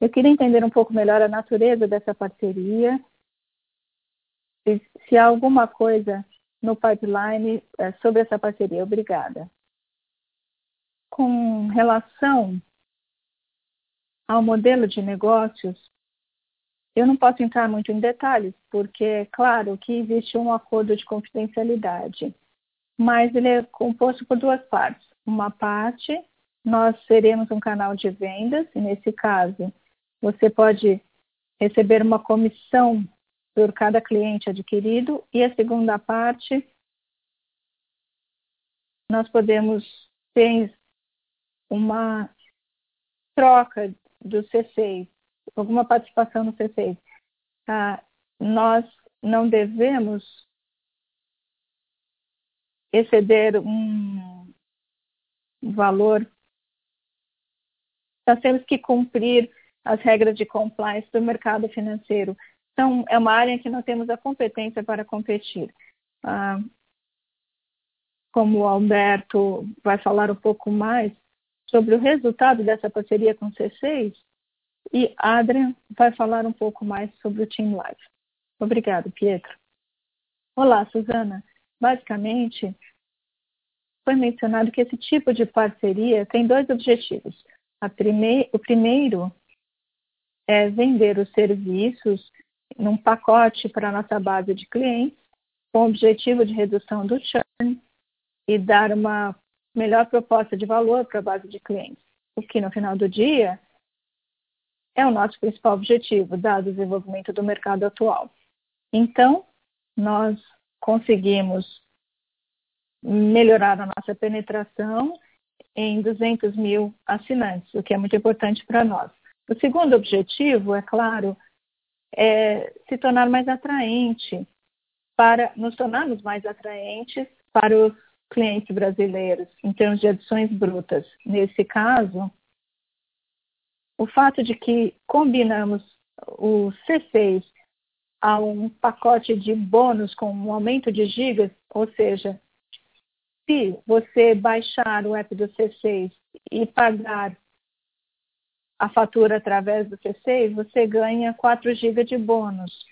Eu queria entender um pouco melhor a natureza dessa parceria, se, se há alguma coisa no pipeline é, sobre essa parceria. Obrigada. Com relação ao modelo de negócios, eu não posso entrar muito em detalhes, porque é claro que existe um acordo de confidencialidade, mas ele é composto por duas partes. Uma parte, nós seremos um canal de vendas, e nesse caso, você pode receber uma comissão por cada cliente adquirido, e a segunda parte, nós podemos ter uma troca do C6 alguma participação no C6. Ah, nós não devemos exceder um valor. Nós temos que cumprir as regras de compliance do mercado financeiro. Então, é uma área em que não temos a competência para competir. Ah, como o Alberto vai falar um pouco mais sobre o resultado dessa parceria com o C6, e Adrian vai falar um pouco mais sobre o Team Live. Obrigado, Pietro. Olá, Suzana. Basicamente, foi mencionado que esse tipo de parceria tem dois objetivos. O primeiro é vender os serviços num pacote para a nossa base de clientes, com o objetivo de redução do churn e dar uma melhor proposta de valor para a base de clientes. O que, no final do dia, é o nosso principal objetivo, dado o desenvolvimento do mercado atual. Então, nós conseguimos melhorar a nossa penetração em 200 mil assinantes, o que é muito importante para nós. O segundo objetivo, é claro, é se tornar mais atraente, para nos tornarmos mais atraentes para os clientes brasileiros em termos de adições brutas. Nesse caso, o fato de que combinamos o C6 a um pacote de bônus com um aumento de gigas, ou seja, se você baixar o app do C6 e pagar a fatura através do C6, você ganha 4 GB de bônus.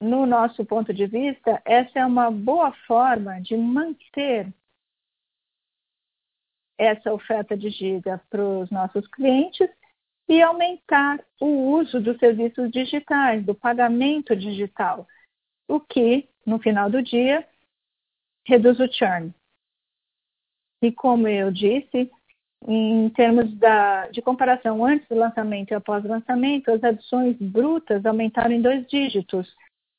No nosso ponto de vista, essa é uma boa forma de manter essa oferta de giga para os nossos clientes e aumentar o uso dos serviços digitais, do pagamento digital, o que, no final do dia, reduz o churn. E como eu disse, em termos da, de comparação antes do lançamento e após o lançamento, as adições brutas aumentaram em dois dígitos,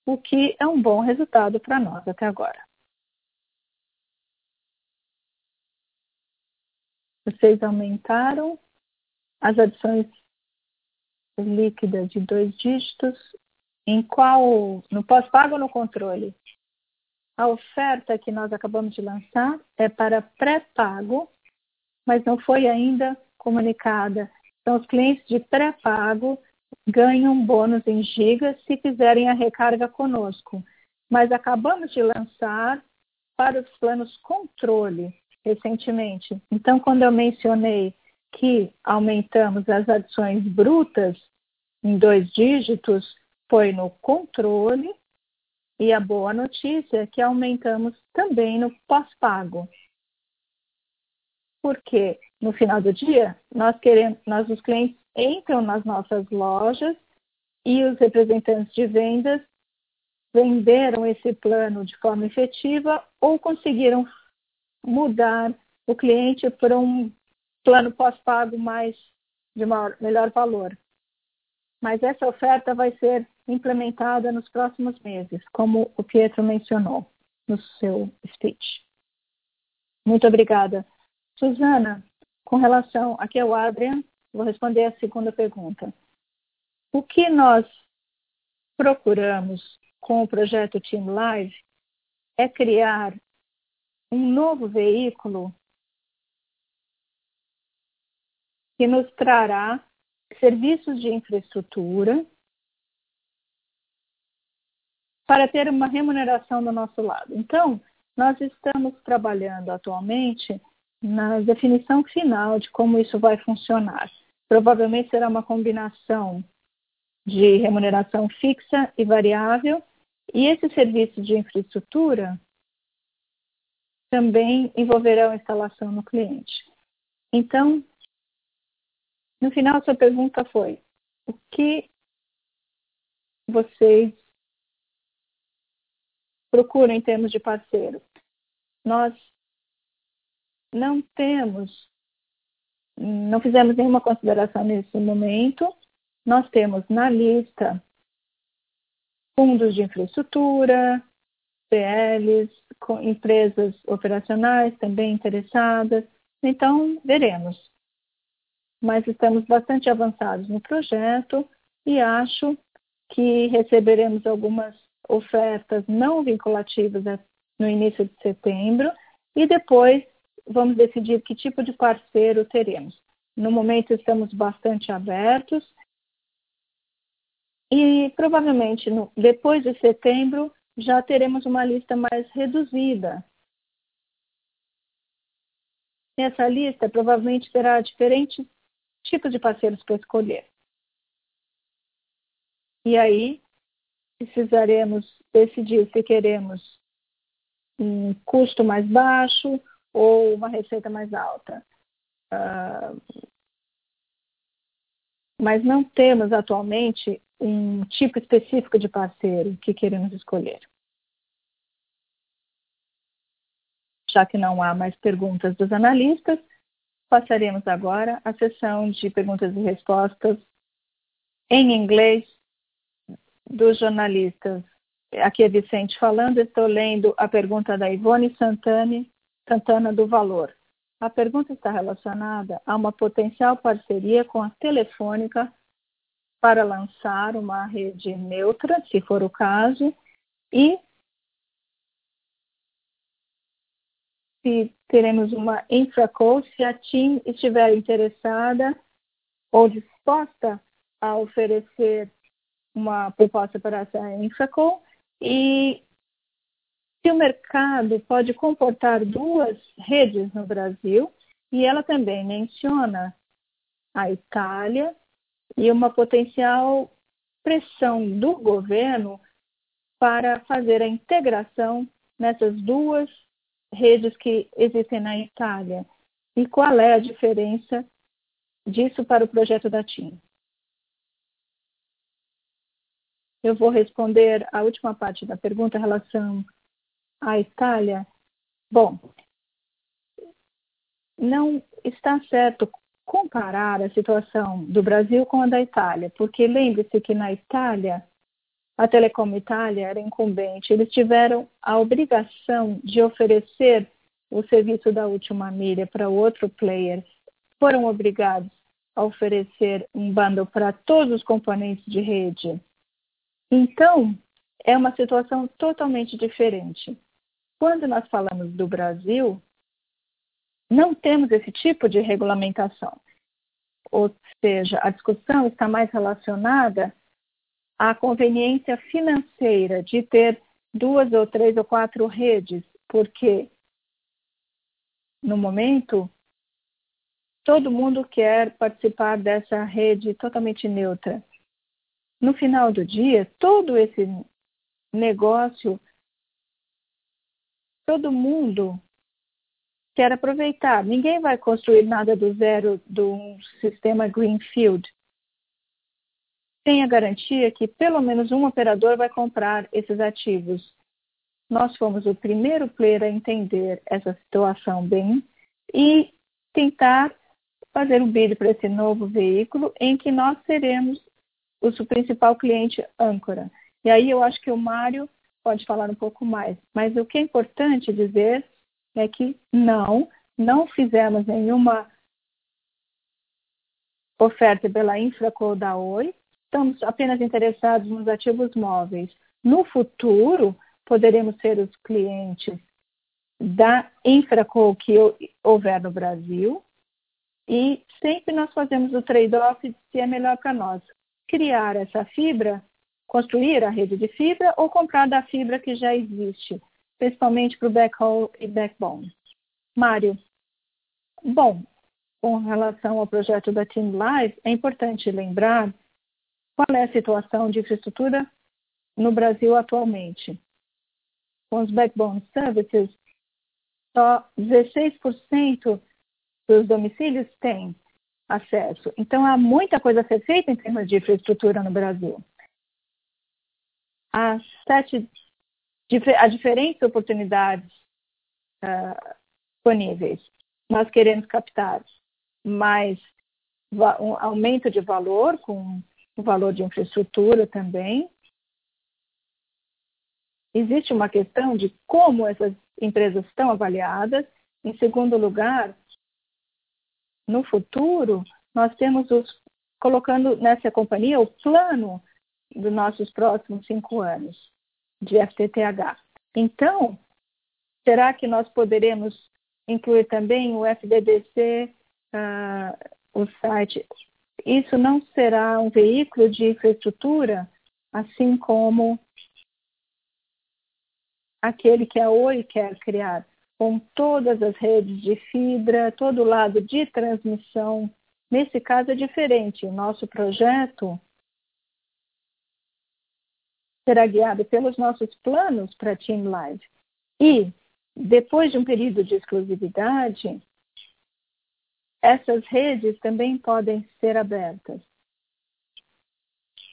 o que é um bom resultado para nós até agora. Vocês aumentaram as adições líquidas de dois dígitos em qual, no pós-pago ou no controle? A oferta que nós acabamos de lançar é para pré-pago, mas não foi ainda comunicada. Então, os clientes de pré-pago ganham bônus em gigas se fizerem a recarga conosco. Mas acabamos de lançar para os planos controle recentemente. Então, quando eu mencionei que aumentamos as adições brutas em dois dígitos, foi no controle e a boa notícia é que aumentamos também no pós-pago. Porque no final do dia, nós queremos, nós os clientes entram nas nossas lojas e os representantes de vendas venderam esse plano de forma efetiva ou conseguiram mudar o cliente para um plano pós-pago mais de maior, melhor valor mas essa oferta vai ser implementada nos próximos meses, como o Pietro mencionou no seu speech. Muito obrigada. Suzana, com relação, aqui é o Adrian, vou responder a segunda pergunta. O que nós procuramos com o projeto Team Live é criar um novo veículo que nos trará serviços de infraestrutura para ter uma remuneração do nosso lado. Então, nós estamos trabalhando atualmente na definição final de como isso vai funcionar. Provavelmente será uma combinação de remuneração fixa e variável, e esse serviço de infraestrutura também envolverá a instalação no cliente. Então, no final, sua pergunta foi: o que vocês procuram em termos de parceiro? Nós não temos, não fizemos nenhuma consideração nesse momento. Nós temos na lista fundos de infraestrutura, PLs, empresas operacionais também interessadas. Então, veremos mas estamos bastante avançados no projeto e acho que receberemos algumas ofertas não vinculativas no início de setembro e depois vamos decidir que tipo de parceiro teremos. No momento estamos bastante abertos e provavelmente no, depois de setembro já teremos uma lista mais reduzida. Essa lista provavelmente terá diferentes tipos de parceiros para escolher. E aí, precisaremos decidir se queremos um custo mais baixo ou uma receita mais alta. Uh, mas não temos atualmente um tipo específico de parceiro que queremos escolher. Já que não há mais perguntas dos analistas, Passaremos agora à sessão de perguntas e respostas em inglês dos jornalistas. Aqui é Vicente falando, estou lendo a pergunta da Ivone Santani, Santana do Valor. A pergunta está relacionada a uma potencial parceria com a Telefônica para lançar uma rede neutra, se for o caso, e se teremos uma infracall, se a TIM estiver interessada ou disposta a oferecer uma proposta para essa Infracom e se o mercado pode comportar duas redes no Brasil e ela também menciona a Itália e uma potencial pressão do governo para fazer a integração nessas duas redes que existem na Itália. E qual é a diferença disso para o projeto da TIM? Eu vou responder a última parte da pergunta em relação à Itália. Bom, não está certo comparar a situação do Brasil com a da Itália, porque lembre-se que na Itália, a Telecom Itália era incumbente, eles tiveram a obrigação de oferecer o serviço da última milha para outro player, foram obrigados a oferecer um bundle para todos os componentes de rede. Então, é uma situação totalmente diferente. Quando nós falamos do Brasil, não temos esse tipo de regulamentação. Ou seja, a discussão está mais relacionada à conveniência financeira de ter duas ou três ou quatro redes, porque no momento todo mundo quer participar dessa rede totalmente neutra. No final do dia, todo esse negócio, todo mundo quer aproveitar. Ninguém vai construir nada do zero do sistema Greenfield. Tem a garantia que pelo menos um operador vai comprar esses ativos. Nós fomos o primeiro player a entender essa situação bem e tentar fazer um bid para esse novo veículo em que nós seremos o principal cliente âncora. E aí eu acho que o Mário pode falar um pouco mais. Mas o que é importante dizer é que não, não fizemos nenhuma oferta pela Infraco da Oi, estamos apenas interessados nos ativos móveis. No futuro, poderemos ser os clientes da Infraco que houver no Brasil e sempre nós fazemos o trade-off se é melhor para nós criar essa fibra, construir a rede de fibra ou comprar da fibra que já existe principalmente para o backhaul e backbone. Mário, bom, com relação ao projeto da Team Live, é importante lembrar qual é a situação de infraestrutura no Brasil atualmente. Com os backbone services, só 16% dos domicílios têm acesso. Então, há muita coisa a ser feita em termos de infraestrutura no Brasil. Há sete há diferentes oportunidades uh, disponíveis. Nós queremos captar mais um aumento de valor, com o valor de infraestrutura também. Existe uma questão de como essas empresas estão avaliadas. Em segundo lugar, no futuro, nós temos os colocando nessa companhia o plano dos nossos próximos cinco anos de FTTH. Então, será que nós poderemos incluir também o FDDC, uh, o site? Isso não será um veículo de infraestrutura, assim como aquele que a Oi quer criar, com todas as redes de fibra, todo o lado de transmissão. Nesse caso é diferente. O nosso projeto será guiado pelos nossos planos para Team Live. E, depois de um período de exclusividade, essas redes também podem ser abertas.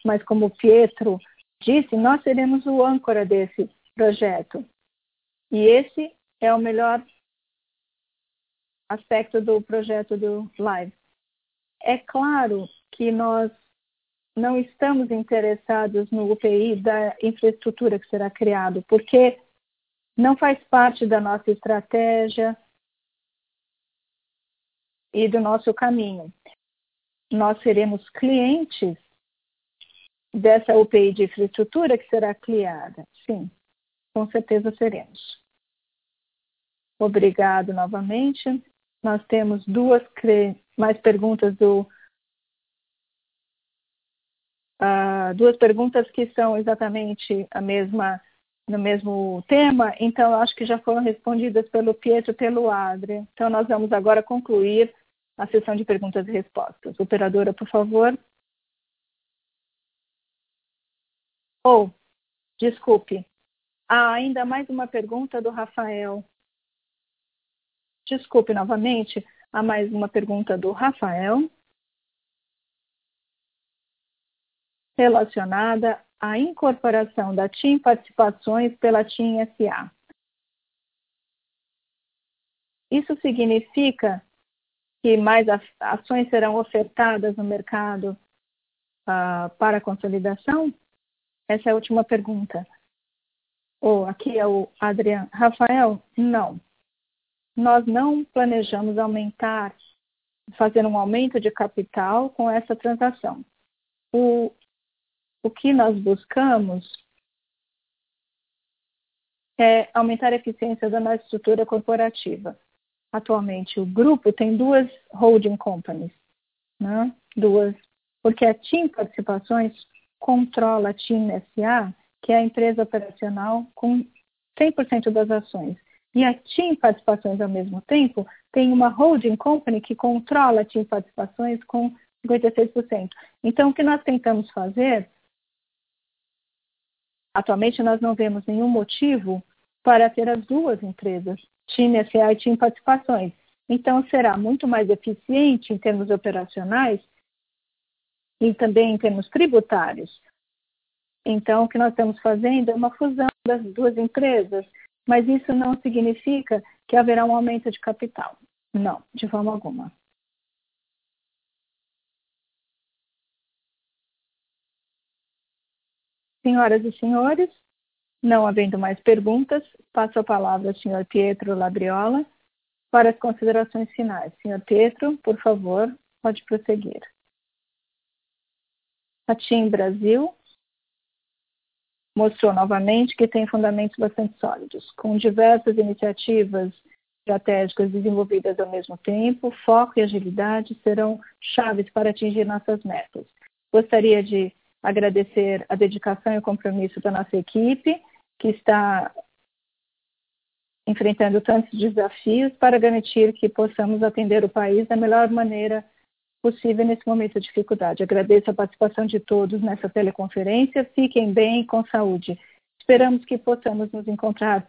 Mas, como o Pietro disse, nós seremos o âncora desse projeto. E esse é o melhor aspecto do projeto do Live. É claro que nós não estamos interessados no UPI da infraestrutura que será criado, porque não faz parte da nossa estratégia e do nosso caminho. Nós seremos clientes dessa UPI de infraestrutura que será criada. Sim, com certeza seremos. Obrigado novamente. Nós temos duas mais perguntas do uh, duas perguntas que são exatamente a mesma no mesmo tema, então acho que já foram respondidas pelo Pietro e pelo Adri. Então nós vamos agora concluir a sessão de perguntas e respostas. Operadora, por favor. Ou, oh, desculpe, há ainda mais uma pergunta do Rafael. Desculpe novamente, há mais uma pergunta do Rafael relacionada à incorporação da TIM Participações pela TIM SA. Isso significa que mais ações serão ofertadas no mercado uh, para consolidação? Essa é a última pergunta. Oh, aqui é o Adriano. Rafael, não. Nós não planejamos aumentar, fazer um aumento de capital com essa transação. O, o que nós buscamos é aumentar a eficiência da nossa estrutura corporativa. Atualmente, o grupo tem duas holding companies, né? duas, porque a TIM Participações controla a TIM SA, que é a empresa operacional com 100% das ações. E a TIM Participações, ao mesmo tempo, tem uma holding company que controla a TIM Participações com 56%. Então, o que nós tentamos fazer Atualmente, nós não vemos nenhum motivo para ter as duas empresas, TIM SA e TIM Participações. Então, será muito mais eficiente em termos operacionais e também em termos tributários. Então, o que nós estamos fazendo é uma fusão das duas empresas, mas isso não significa que haverá um aumento de capital. Não, de forma alguma. Senhoras e senhores, não havendo mais perguntas, passo a palavra ao senhor Pietro Labriola para as considerações finais. Senhor Pietro, por favor, pode prosseguir. A TIM Brasil mostrou novamente que tem fundamentos bastante sólidos, com diversas iniciativas estratégicas desenvolvidas ao mesmo tempo, foco e agilidade serão chaves para atingir nossas metas. Gostaria de agradecer a dedicação e o compromisso da nossa equipe, que está enfrentando tantos desafios para garantir que possamos atender o país da melhor maneira possível nesse momento de dificuldade. Agradeço a participação de todos nessa teleconferência. Fiquem bem com saúde. Esperamos que possamos nos encontrar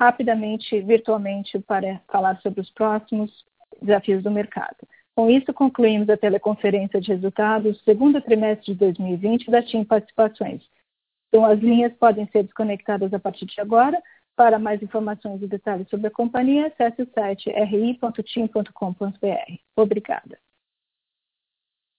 rapidamente, virtualmente, para falar sobre os próximos desafios do mercado. Com isso, concluímos a teleconferência de resultados do segundo trimestre de 2020 da TIM Participações. Então, as linhas podem ser desconectadas a partir de agora. Para mais informações e detalhes sobre a companhia, acesse o site ri.tim.com.br. Obrigada.